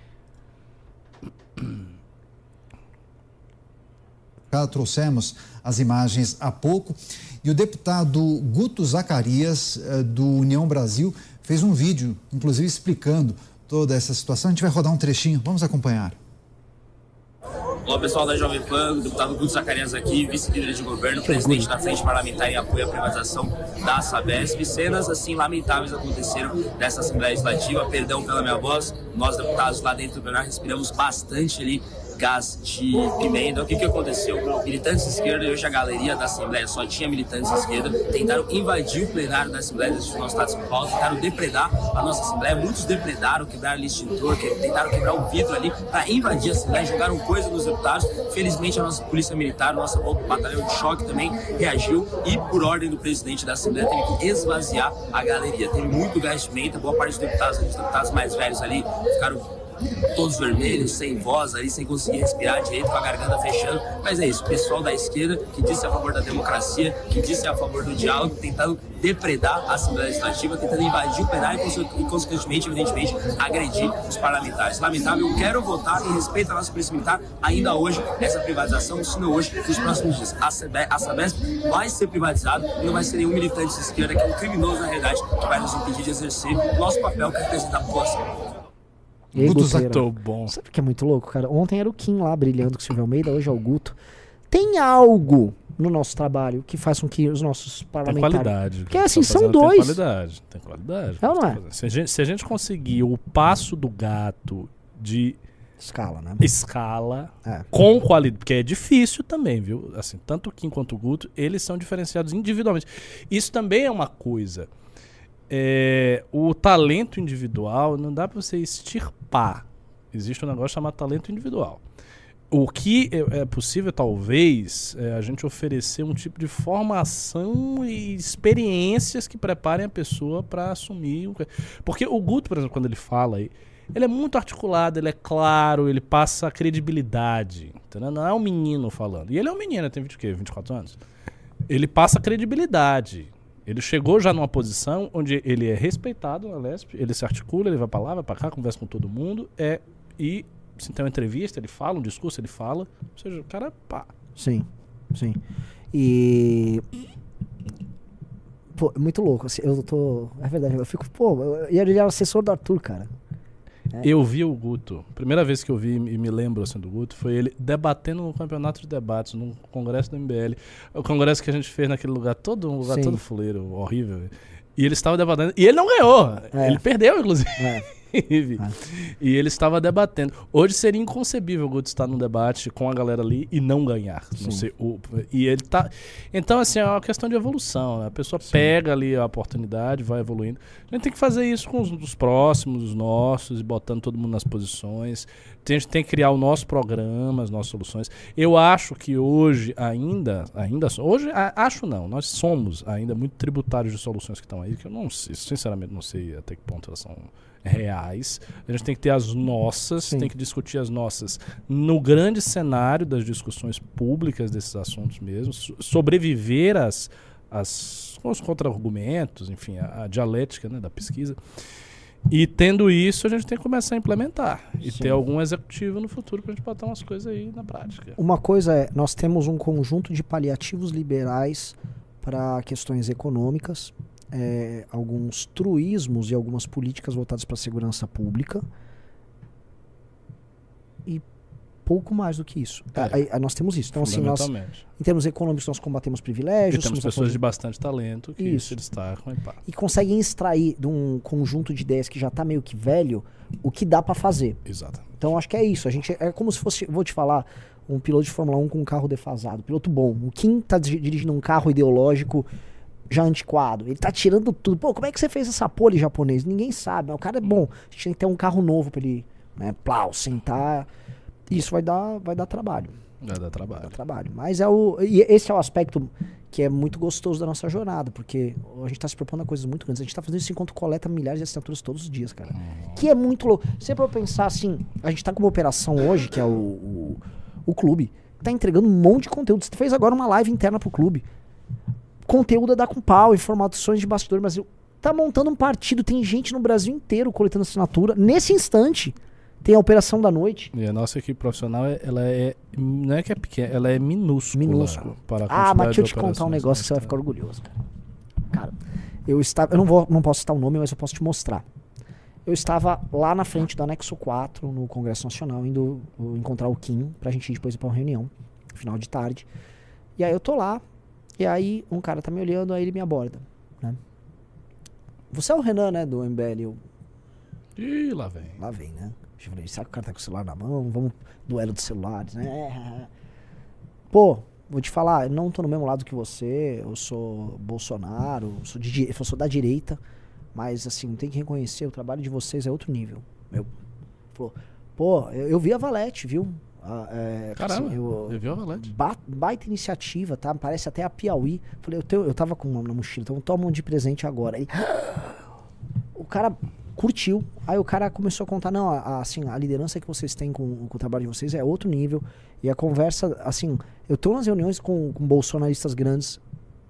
Já trouxemos as imagens há pouco. E o deputado Guto Zacarias, eh, do União Brasil, fez um vídeo, inclusive explicando toda essa situação. A gente vai rodar um trechinho, vamos acompanhar. Olá pessoal da Jovem Pan, deputado Guto Zacarias aqui, vice-líder de governo, presidente da Frente Parlamentar em apoio à privatização da Sabesp. Cenas assim lamentáveis aconteceram nessa Assembleia Legislativa, perdão pela minha voz, nós deputados lá dentro do plenário respiramos bastante ali gás de pimenta. O que, que aconteceu? Militantes de esquerda, hoje a galeria da Assembleia só tinha militantes de esquerda, tentaram invadir o plenário da Assembleia do nosso Estado de São Paulo, tentaram depredar a nossa Assembleia. Muitos depredaram, quebraram ali extintor, tentaram quebrar o vidro ali para invadir a Assembleia, jogaram coisa nos deputados. Felizmente, a nossa Polícia Militar, o nosso batalhão de choque também reagiu e, por ordem do presidente da Assembleia, teve que esvaziar a galeria. Teve muito gás de pimenta, boa parte dos deputados, os deputados mais velhos ali, ficaram todos vermelhos, sem voz ali, sem conseguir respirar direito, com a garganta fechando. Mas é isso, pessoal da esquerda que disse a favor da democracia, que disse a favor do diálogo, tentando depredar a Assembleia Legislativa, tentando invadir o plenário e, conse- consequentemente, evidentemente, agredir os parlamentares. Lamentável, eu quero votar em respeito à nossa Polícia Militar ainda hoje, essa privatização, se não hoje, nos próximos dias. A Sabe- a Sabesp vai ser privatizada e não vai ser nenhum militante de esquerda, que é um criminoso, na realidade, que vai nos impedir de exercer o nosso papel que representar a população. E aí, Guto? Tô bom. Sabe o que é muito louco, cara? Ontem era o Kim lá brilhando com o Silvio Almeida, hoje é o Guto. Tem algo no nosso trabalho que faz com que os nossos Tem parlamentares. qualidade. Porque assim, são fazendo dois. Tem qualidade. Tem qualidade. É ou não é? Se a, gente, se a gente conseguir o passo do gato de Escala, né? escala É. com qualidade, porque é difícil também, viu? Assim, tanto o Kim quanto o Guto, eles são diferenciados individualmente. Isso também é uma coisa. É, o talento individual não dá pra você extirpar. Existe um negócio chamado talento individual. O que é é possível, talvez, é a gente oferecer um tipo de formação e experiências que preparem a pessoa para assumir. o que- Porque o Guto, por exemplo, quando ele fala aí, ele é muito articulado, ele é claro, ele passa credibilidade. Entendeu? Não é um menino falando. E ele é um menino, tem 20, o quê? 24 anos. Ele passa credibilidade. Ele chegou já numa posição onde ele é respeitado na Lesp, ele se articula, ele vai pra lá, vai pra cá, conversa com todo mundo, é e se tem uma entrevista, ele fala, um discurso, ele fala. Ou seja, o cara, pá. Sim, sim. E. Pô, é muito louco. assim, eu tô. É verdade, eu fico. Pô, e ele era assessor do Arthur, cara. É. Eu vi o Guto. Primeira vez que eu vi e me lembro assim, do Guto foi ele debatendo no campeonato de debates, num congresso do MBL. O congresso que a gente fez naquele lugar, todo um lugar Sim. todo fuleiro, horrível. E ele estava debatendo. E ele não ganhou. É. Ele perdeu, inclusive. É. Inclusive. Ah. E ele estava debatendo. Hoje seria inconcebível o Guto estar num debate com a galera ali e não ganhar. Não Sim. sei, o, e ele tá. Então, assim, é uma questão de evolução. Né? A pessoa pega ali a oportunidade, vai evoluindo. A gente tem que fazer isso com os, os próximos, os nossos, e botando todo mundo nas posições. Tem- A gente tem que criar o nosso programa, as nossas soluções. Eu acho que hoje ainda, ainda hoje a- acho não, nós somos ainda muito tributários de soluções que estão aí, que eu não sei, sinceramente não sei até que ponto elas são reais. A gente tem que ter as nossas, Sim. tem que discutir as nossas no grande cenário das discussões públicas desses assuntos mesmo, so- sobreviver às, às aos contra-argumentos, enfim, a, a dialética né, da pesquisa. E tendo isso, a gente tem que começar a implementar. E Sim. ter algum executivo no futuro pra gente botar umas coisas aí na prática. Uma coisa é, nós temos um conjunto de paliativos liberais para questões econômicas, é, alguns truísmos e algumas políticas voltadas para a segurança pública e pouco mais do que isso. É. Aí nós temos isso. Então, assim, nós, em termos econômicos, nós combatemos E privilégios, temos somos a pessoas de bastante talento que Isso. se destacam e pá. e conseguem extrair de um conjunto de ideias que já está meio que velho o que dá para fazer. Exato. Então acho que é isso. A gente é como se fosse, vou te falar, um piloto de Fórmula 1 com um carro defasado, piloto bom. O Kim tá di- dirigindo um carro ideológico já antiquado. Ele tá tirando tudo. Pô, como é que você fez essa pole japonês? Ninguém sabe. mas O cara é bom. A gente tem que ter um carro novo pra ele, né, plau, sentar. Isso vai dar, vai dar trabalho. Vai dar trabalho. trabalho. Mas é o. E esse é o aspecto que é muito gostoso da nossa jornada, porque a gente tá se propondo a coisas muito grandes. A gente tá fazendo isso enquanto coleta milhares de assinaturas todos os dias, cara. Que é muito louco. Se pra eu pensar assim, a gente tá com uma operação hoje, que é o, o, o clube, tá entregando um monte de conteúdo. Você fez agora uma live interna pro clube. Conteúdo a dar com pau, informações de bastidor, mas tá montando um partido, tem gente no Brasil inteiro coletando assinatura. Nesse instante, tem a operação da noite. E a nossa equipe profissional, é- ela é. Não é que é pequena, ela é minúscula. Minúscula. Para a Ah, mas deixa eu te contar um negócio que você vai ficar orgulhoso, cara. Cara, eu estava. Eu não, vou, não posso citar o nome, mas eu posso te mostrar. Eu estava lá na frente do anexo 4, no Congresso Nacional, indo uh, encontrar o Kim, pra gente ir depois ir pra uma reunião, final de tarde. E aí eu tô lá, e aí um cara tá me olhando, aí ele me aborda, né? Você é o Renan, né, do MBL? Eu, Ih, lá vem. Lá vem, né? Eu falei, será que o cara tá com o celular na mão? Vamos, duelo de celulares, né? Pô, vou te falar, eu não tô no mesmo lado que você, eu sou Bolsonaro, eu sou, de, eu sou da direita, mas assim, tem que reconhecer, o trabalho de vocês é outro nível. Eu, falou, pô, eu, eu vi a Valete, viu? Ah, é, Caramba, assim, eu, eu vi a Valete. Ba- baita iniciativa, tá? Parece até a Piauí. Falei, eu, tenho, eu tava com uma na mochila, então toma um de presente agora. Aí, o cara curtiu. Aí o cara começou a contar, não, a, a- assim, a liderança que vocês têm com, com o trabalho de vocês é outro nível. E a conversa, assim, eu tô nas reuniões com, com bolsonaristas grandes.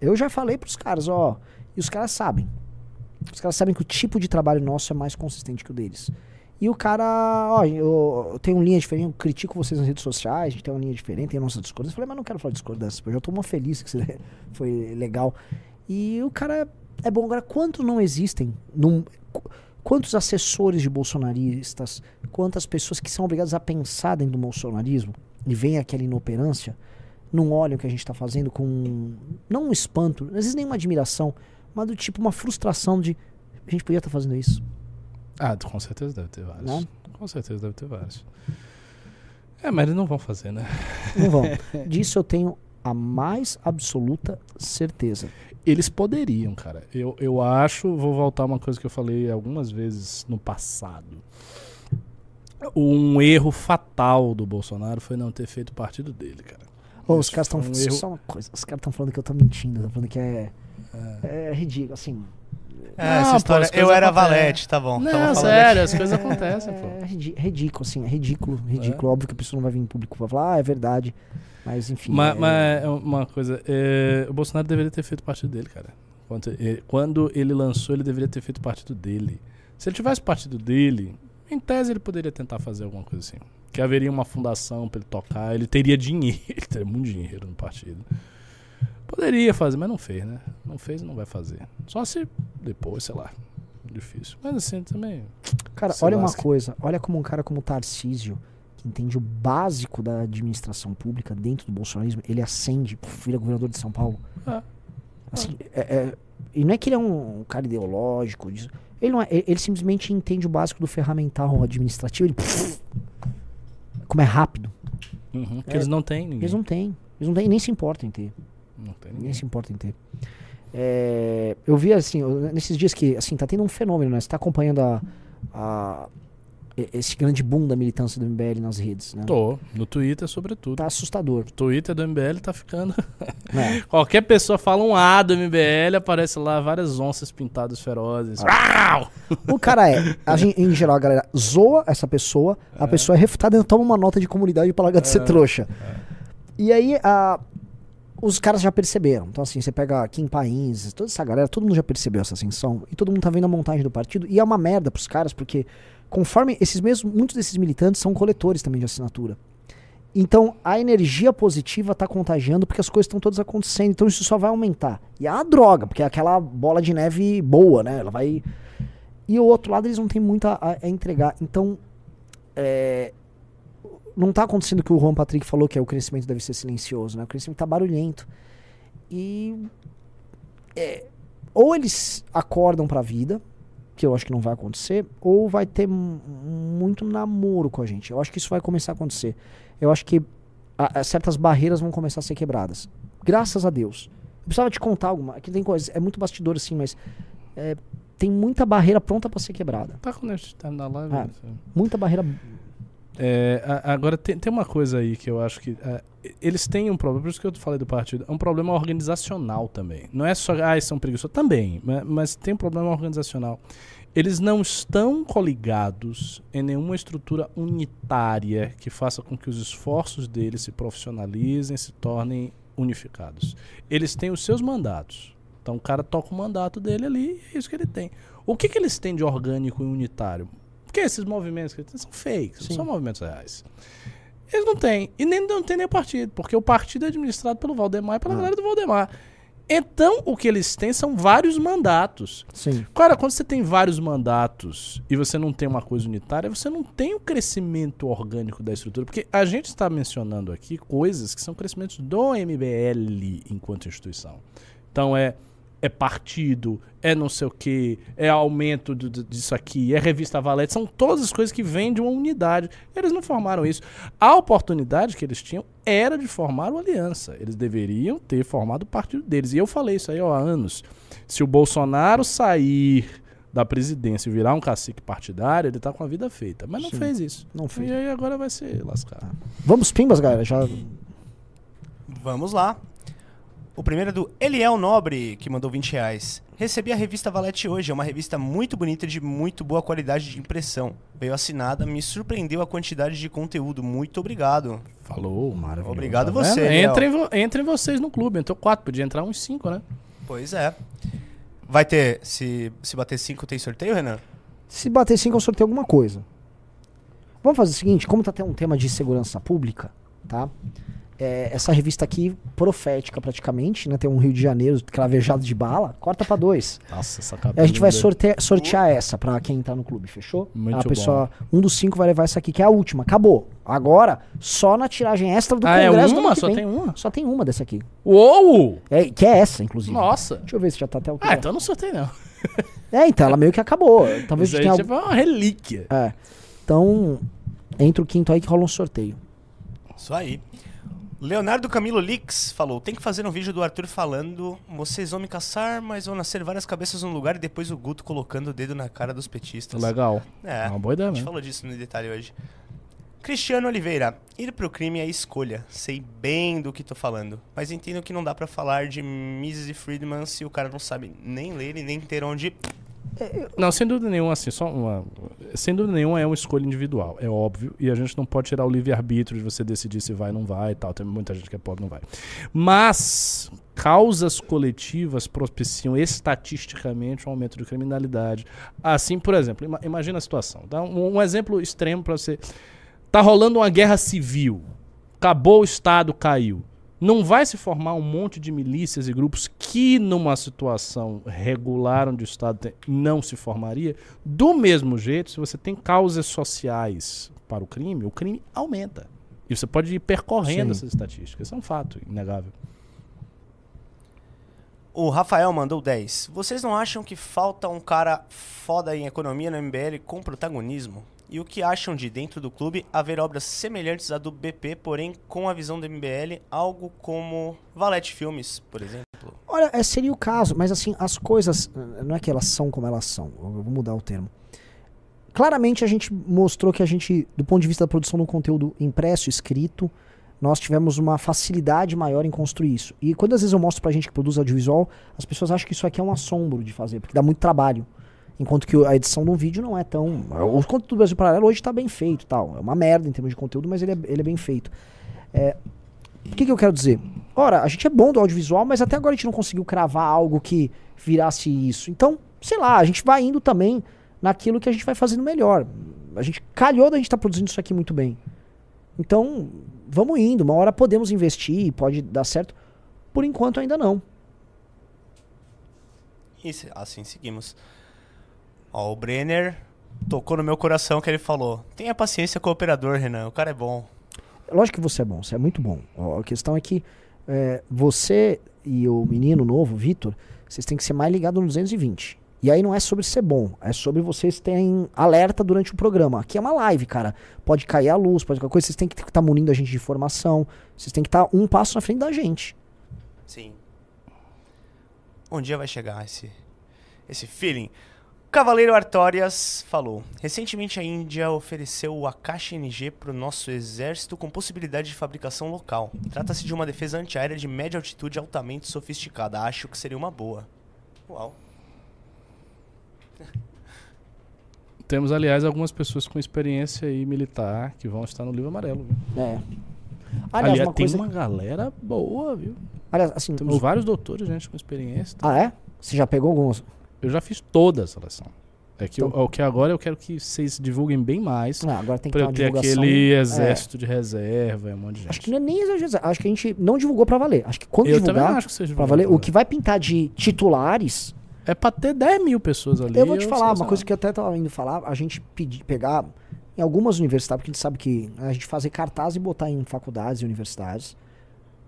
Eu já falei pros caras, ó, e os caras sabem. Os caras sabem que o tipo de trabalho nosso é mais consistente que o deles. E o cara, ó, eu, tenho uma linha diferente, eu critico vocês nas redes sociais, a gente tem uma linha diferente, tem a nossa discordância. Eu falei, mas não quero falar de discordância, eu já tô uma feliz que você foi legal. E o cara é bom. Agora, quantos não existem? num- qu- quantos assessores de bolsonaristas, quantas pessoas que são obrigadas a pensar dentro do bolsonarismo e vem aquela inoperância, não olham o que a gente tá fazendo com, não um espanto, às vezes nem uma admiração, mas do tipo uma frustração de a gente podia estar fazendo isso. Ah, com certeza deve ter vários. Né? Com certeza deve ter vários. É, mas eles não vão fazer, né? Não vão. Disso eu tenho a mais absoluta certeza. Eles poderiam, cara. Eu, eu acho, vou voltar a uma coisa que eu falei algumas vezes no passado. Um erro fatal do Bolsonaro foi não ter feito o partido dele, cara. Ô, os caras estão um erro- só uma coisa, os caras estão falando que eu tô mentindo, estão falando que é, é ridículo, assim. É, Não, essa pô, história. coisas Eu era acontecem. valete, tá bom. Não, sério, aqui. as coisas acontecem, pô. É ridi- ridículo, assim, é ridículo, ridículo. Óbvio que a pessoa não vai vir em público pra falar, ah, é verdade. Mas enfim. Mas, é- mas é uma coisa, é, o Bolsonaro deveria ter feito partido dele, cara. Quando ele, quando ele lançou, ele deveria ter feito partido dele. Se ele tivesse partido dele, em tese ele poderia tentar fazer alguma coisa assim. Que haveria uma fundação pra ele tocar, ele teria dinheiro, ele teria muito dinheiro no partido. Poderia fazer, mas não fez, né? Não fez e não vai fazer. Só se depois, sei lá. Difícil. Mas assim, também. Cara, olha uma lasca. coisa, olha como um cara como o Tarcísio, que entende o básico da administração pública dentro do bolsonarismo, ele acende, vira governador de São Paulo. Ah. Assim, é- é- e não é que ele é um cara ideológico. Ele, não é- ele, ele simplesmente entende o básico do ferramental administrativo. Ele, como é rápido. Uhum, que É. eles não têm ninguém. Eles não têm. Eles não têm nem se importam em ter. Não tem Nem ninguém. se importa em ter. É, eu vi assim, nesses dias que assim, tá tendo um fenômeno, né? Você tá acompanhando a, a- e- esse grande boom da militância do MBL nas redes, né? Tô. No Twitter, sobretudo. Tá assustador. O Twitter do MBL tá ficando. né? Qualquer pessoa fala um A do MBL, aparece lá várias onças pintadas ferozes. Uau! O cara é, a gen- em geral, a galera zoa essa pessoa, a pessoa é refutada e toma uma nota de comunidade pra largar de ser trouxa. E aí, a, os caras já perceberam. Então, assim, você pega Kim Pains, toda essa galera, todo mundo já percebeu essa ascensão. E todo mundo tá vendo a montagem do partido. E é uma merda pros caras, porque conforme esses mesmos, muitos desses militantes são coletores também de assinatura. Então, a energia positiva tá contagiando porque as coisas estão todas acontecendo. Então, isso só vai aumentar. E é uma droga, porque é aquela bola de neve boa, né? Ela vai. E o outro lado, eles não têm muito a, a- a entregar. Então, é, não tá acontecendo o que o Juan Patrick falou, que é o crescimento deve ser silencioso, né? O crescimento tá barulhento. E. é, ou eles acordam pra vida, que eu acho que não vai acontecer, ou vai ter muito namoro com a gente. Eu acho que isso vai começar a acontecer. Eu acho que a- a certas barreiras vão começar a ser quebradas. Graças a Deus. Eu precisava te contar alguma. Aqui tem coisa, é muito bastidor assim, mas é, tem muita barreira pronta pra ser quebrada. Tá quando a gente tá na live. Né? Muita barreira. É, agora, tem, tem uma coisa aí que eu acho que. é, eles têm um problema, por isso que eu falei do partido, é um problema organizacional também. Não é só, ah, eles são preguiçosos. Também, ma- mas tem um problema organizacional. Eles não estão coligados em nenhuma estrutura unitária que faça com que os esforços deles se profissionalizem, se tornem unificados. Eles têm os seus mandatos. Então o cara toca o mandato dele ali é isso que ele tem. O que, que eles têm de orgânico e unitário? Porque esses movimentos que são fakes, não são movimentos reais. Eles não têm. E nem não tem nem partido, porque o partido é administrado pelo Valdemar e pela Ah. galera do Valdemar. Então, o que eles têm são vários mandatos. Sim. Cara, quando você tem vários mandatos e você não tem uma coisa unitária, você não tem o crescimento orgânico da estrutura. Porque a gente está mencionando aqui coisas que são crescimentos do MBL enquanto instituição. Então é, é partido, é não sei o que, é aumento do- do- disso aqui, é revista Valete, são todas as coisas que vêm de uma unidade. Eles não formaram isso. A oportunidade que eles tinham era de formar uma aliança. Eles deveriam ter formado o partido deles. E eu falei isso aí ó, há anos. Se o Bolsonaro sair da presidência e virar um cacique partidário, ele tá com a vida feita. Mas não Sim. fez isso. Não fez. E aí agora vai ser lascado. Vamos pimbas, galera. Já. Vamos lá. O primeiro é do Eliel Nobre, que mandou 20 reais. Recebi a revista Valete hoje, é uma revista muito bonita e de muito boa qualidade de impressão. Veio assinada, me surpreendeu a quantidade de conteúdo. Muito obrigado. Falou, maravilhoso. Obrigado Tá você? Léo. Entrem, vo- entrem vocês no clube. Entrou quatro, podia entrar uns cinco, né? Pois é. Vai ter, se, se bater 5 tem sorteio, Renan? Se bater 5, eu sorteio alguma coisa. Vamos fazer o seguinte: como tá tendo um tema de segurança pública, tá? É, essa revista aqui, profética praticamente, né? Tem um Rio de Janeiro cravejado de bala, corta pra dois. Nossa, essa A gente vai sortear, sortear essa pra quem tá no clube, fechou? Muito a pessoa, um dos cinco vai levar essa aqui, que é a última. Acabou. Agora, só na tiragem extra do Ah, é Congresso do uma? que Só tem uma? Só tem uma dessa aqui. Uou! É, que é essa, inclusive. Nossa! Deixa eu ver se já tá até o Ah, então não sorteio não. É, então, ela meio que acabou. Talvez Isso aí tenha tipo, é uma relíquia. É. Então, entra o quinto aí que rola um sorteio. Isso aí. Leonardo Camilo Lix falou: tem que fazer um vídeo do Arthur falando. Vocês vão me caçar, mas vão nascer várias cabeças no lugar e depois o Guto colocando o dedo na cara dos petistas. Legal. É, Uma boa ideia a gente mesmo. falou disso no detalhe hoje. Cristiano Oliveira, ir pro crime é escolha. Sei bem do que tô falando, mas entendo que não dá pra falar de Mrs. Friedman se o cara não sabe nem ler e nem ter onde. Não, sem dúvida nenhuma, assim, só uma. Sem dúvida nenhuma é uma escolha individual, é óbvio. E a gente não pode tirar o livre-arbítrio de você decidir se vai ou não vai e tal. Tem muita gente que é pobre não vai. Mas causas coletivas propiciam estatisticamente um aumento de criminalidade. Assim, por exemplo, ima- imagina a situação. Dá um, um exemplo extremo para você. Tá rolando uma guerra civil. Acabou o Estado, caiu. Não vai se formar um monte de milícias e grupos que, numa situação regular onde o Estado tem- não se formaria. Do mesmo jeito, se você tem causas sociais para o crime, o crime aumenta. E você pode ir percorrendo Sim. essas estatísticas. Isso é um fato inegável. O Rafael mandou 10. Vocês não acham que falta um cara foda em economia no MBL com protagonismo? E o que acham de dentro do clube haver obras semelhantes à do BP, porém com a visão do MBL, algo como Valete Filmes, por exemplo? Olha, é, seria o caso, mas assim, as coisas, não é que elas são como elas são, vou mudar o termo. Claramente a gente mostrou que a gente, do ponto de vista da produção do conteúdo impresso, escrito, nós tivemos uma facilidade maior em construir isso. E quando às vezes eu mostro pra gente que produz audiovisual, as pessoas acham que isso aqui é um assombro de fazer, porque dá muito trabalho. Enquanto que a edição de um vídeo não é tão. O conteúdo do Brasil Paralelo hoje tá bem feito tal. É uma merda em termos de conteúdo, mas ele é, ele é bem feito. É, o que, que eu quero dizer? Ora, a gente é bom do audiovisual, mas até agora a gente não conseguiu cravar algo que virasse isso. Então, sei lá, a gente vai indo também naquilo que a gente vai fazendo melhor. A gente calhou da gente estar tá produzindo isso aqui muito bem. Então, vamos indo. Uma hora podemos investir, pode dar certo. Por enquanto, ainda não. E assim seguimos. Ó, o Brenner tocou no meu coração que ele falou. Tenha paciência com o operador, Renan. O cara é bom. Lógico que você é bom, você é muito bom. A questão é que é, você e o menino novo, Vitor, vocês têm que ser mais ligados no 220. E aí não é sobre ser bom, é sobre vocês terem alerta durante o programa. Aqui é uma live, cara. Pode cair a luz, pode qualquer coisa. Vocês têm que estar tá munindo a gente de informação. Vocês têm que estar tá um passo na frente da gente. Sim. Um dia vai chegar esse, esse feeling. Cavaleiro Artorias falou: Recentemente a Índia ofereceu o Akashi NG para o nosso exército com possibilidade de fabricação local. Trata-se de uma defesa antiaérea de média altitude altamente sofisticada. Acho que seria uma boa. Uau. Temos, aliás, algumas pessoas com experiência aí militar que vão estar no livro amarelo. Viu? É. Aliás, aliás uma tem uma que... galera boa, viu? Aliás, assim, Temos vários doutores, gente, com experiência. Ah, é? Você já pegou alguns? Eu já fiz toda a seleção. É que então, o que agora eu quero que vocês divulguem bem mais. Ah, agora tem que ter, eu ter aquele é. exército é. de reserva, um monte de gente. Acho que não é nem exército. Acho que a gente não divulgou pra valer. Acho que quando eu divulgar acho que vocês pra valer, o que vai pintar de titulares. É pra ter 10 mil pessoas ali. Eu vou te falar, uma coisa que eu até tava indo falar, a gente pedir, pegar em algumas universidades, porque a gente sabe que a gente fazer cartaz e botar em faculdades e universidades.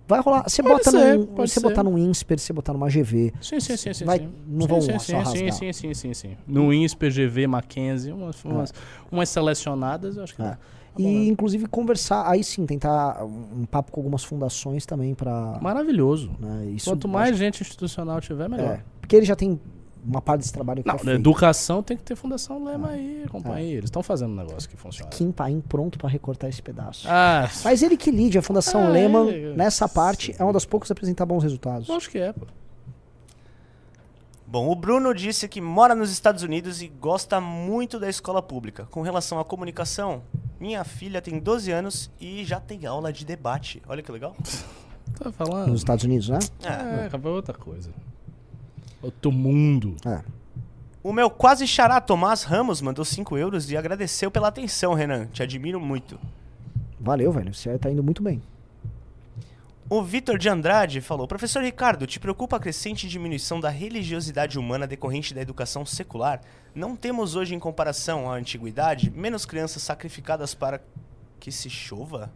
Vai rolar. Você bota ser, num, você ser. botar num INSPER, você botar numa GV. Sim, sim, sim, sim. Vai, sim. Não vão sim, sim, sim, sim, sim, sim, sim. No INSPER, GV, Mackenzie, umas, umas, é. umas selecionadas, eu acho que é. E, né? inclusive, conversar, aí sim, tentar um, papo com algumas fundações também para Maravilhoso. Né, isso, Quanto mais gente institucional tiver, melhor. É, porque ele já tem uma parte desse trabalho que não, é feito. educação tem que ter Fundação Lema ah. aí, companhia. É. Eles estão fazendo um negócio que funciona. Kim Paim pronto para recortar esse pedaço. Ah. Mas ele que lide, a Fundação ah, Lehman, é. nessa parte, é uma das poucas a apresentar bons resultados. Acho que é, pô. Bom, o Bruno disse que mora nos Estados Unidos e gosta muito da escola pública. Com relação à comunicação, minha filha tem 12 anos e já tem aula de debate. Olha que legal. tá falando? Nos Estados Unidos, né? É, é outra coisa. Outro mundo. É. O meu quase xará Tomás Ramos mandou 5 euros e agradeceu pela atenção, Renan. Te admiro muito. Valeu, velho. Você tá indo muito bem. O Vitor de Andrade falou: Professor Ricardo, te preocupa a crescente diminuição da religiosidade humana decorrente da educação secular? Não temos hoje, em comparação à antiguidade, menos crianças sacrificadas para que se chova?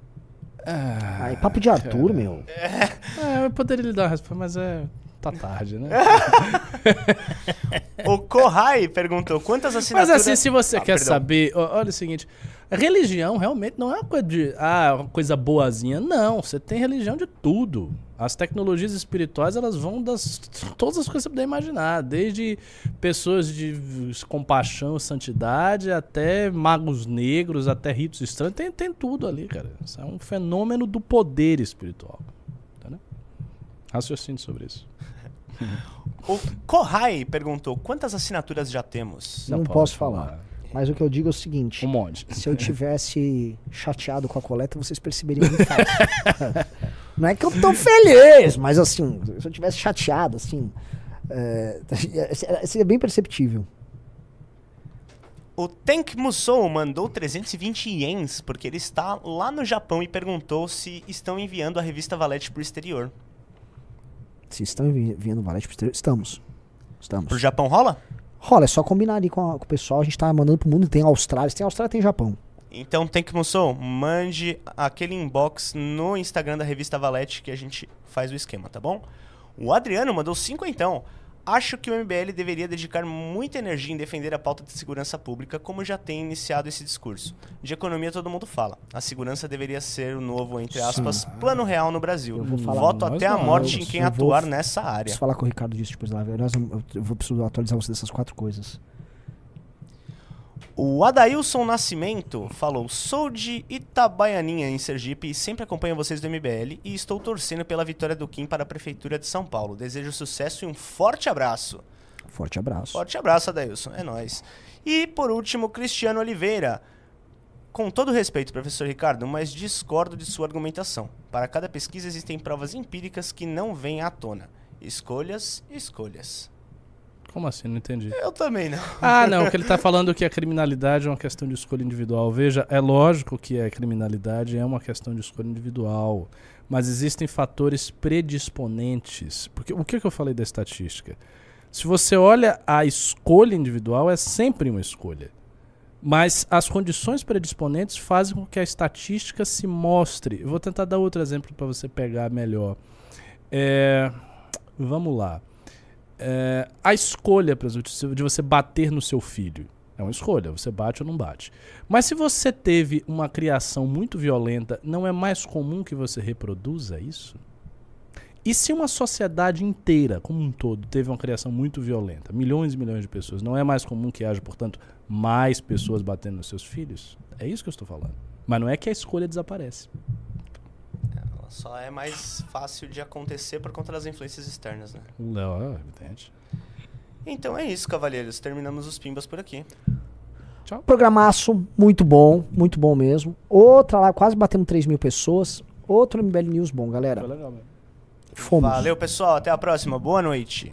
Ah, Ai, papo de Arthur, cara. meu. É. é, eu poderia lhe dar uma resposta, mas é. Tá tarde, né? o Kohai perguntou quantas assinaturas... Mas assim, se você ah, quer perdão. saber... Olha o seguinte... Religião realmente não é uma coisa de... Ah, uma coisa boazinha. Não, você tem religião de tudo. As tecnologias espirituais, elas vão das... Todas as coisas que você puder imaginar. Desde pessoas de compaixão, santidade, até magos negros, até ritos estranhos. Tem, tem tudo ali, cara. Isso é um fenômeno do poder espiritual. Entendeu? Raciocínio sobre isso. O Kohai perguntou: quantas assinaturas já temos? Não, Não posso falar. falar. Mas o que eu digo é o seguinte: um monte. Se eu tivesse chateado com a coleta, vocês perceberiam muito fácil. Não é que eu tô feliz, mas assim, se eu tivesse chateado, assim, é, seria bem perceptível. O Tank Musou mandou 320 ienes porque ele está lá no Japão e perguntou se estão enviando a revista Valete para o exterior. Se estão enviando valete pro estamos. Estamos. Pro Japão rola? Rola, é só combinar ali com, a, com o pessoal. A gente tá mandando pro mundo. Tem Austrália, tem Austrália, tem Japão. Então tem que, moço, mande aquele inbox no Instagram da revista Valete que a gente faz o esquema, tá bom? O Adriano mandou cinco então. Acho que o MBL deveria dedicar muita energia em defender a pauta de segurança pública, como já tem iniciado esse discurso. De economia todo mundo fala. A segurança deveria ser o novo, entre aspas, plano real no Brasil. Eu Voto até a não, morte eu- em quem eu vou- atuar nessa área. Preciso falar com o Ricardo disso depois lá. Aliás, eu, eu vou precisar atualizar você dessas quatro coisas. O Adailson Nascimento falou: Sou de Itabaianinha, em Sergipe, e sempre acompanho vocês do MBL e estou torcendo pela vitória do Kim para a Prefeitura de São Paulo. Desejo sucesso e um forte abraço. Forte abraço. Forte abraço, Adailson. É nóis. E por último, Cristiano Oliveira. Com todo respeito, professor Ricardo, mas discordo de sua argumentação. Para cada pesquisa existem provas empíricas que não vêm à tona. Escolhas, escolhas. Como assim? Não entendi. Eu também não. Ah, não, que ele tá falando que a criminalidade é uma questão de escolha individual. Veja, é lógico que a criminalidade é uma questão de escolha individual, mas existem fatores predisponentes. Porque o que, que eu falei da estatística? Se você olha a escolha individual, é sempre uma escolha. Mas as condições predisponentes fazem com que a estatística se mostre. Eu vou tentar dar outro exemplo para você pegar melhor. É, vamos lá. É, a escolha, por exemplo, de você bater no seu filho. É uma escolha, você bate ou não bate. Mas se você teve uma criação muito violenta, não é mais comum que você reproduza isso? E se uma sociedade inteira, como um todo, teve uma criação muito violenta, milhões e milhões de pessoas, não é mais comum que haja, portanto, mais pessoas batendo nos seus filhos? É isso que eu estou falando. Mas não é que a escolha desaparece. Ela só é mais fácil de acontecer por conta das influências externas, né? Não, é evidente. Então é isso, cavalheiros. Terminamos os pimbas por aqui. Programaço, muito bom, muito bom mesmo. Outra lá, quase batendo 3 mil pessoas. Outro MBL News bom, galera. Foi legal mesmo. Fomos. Valeu, pessoal. Até a próxima. Boa noite.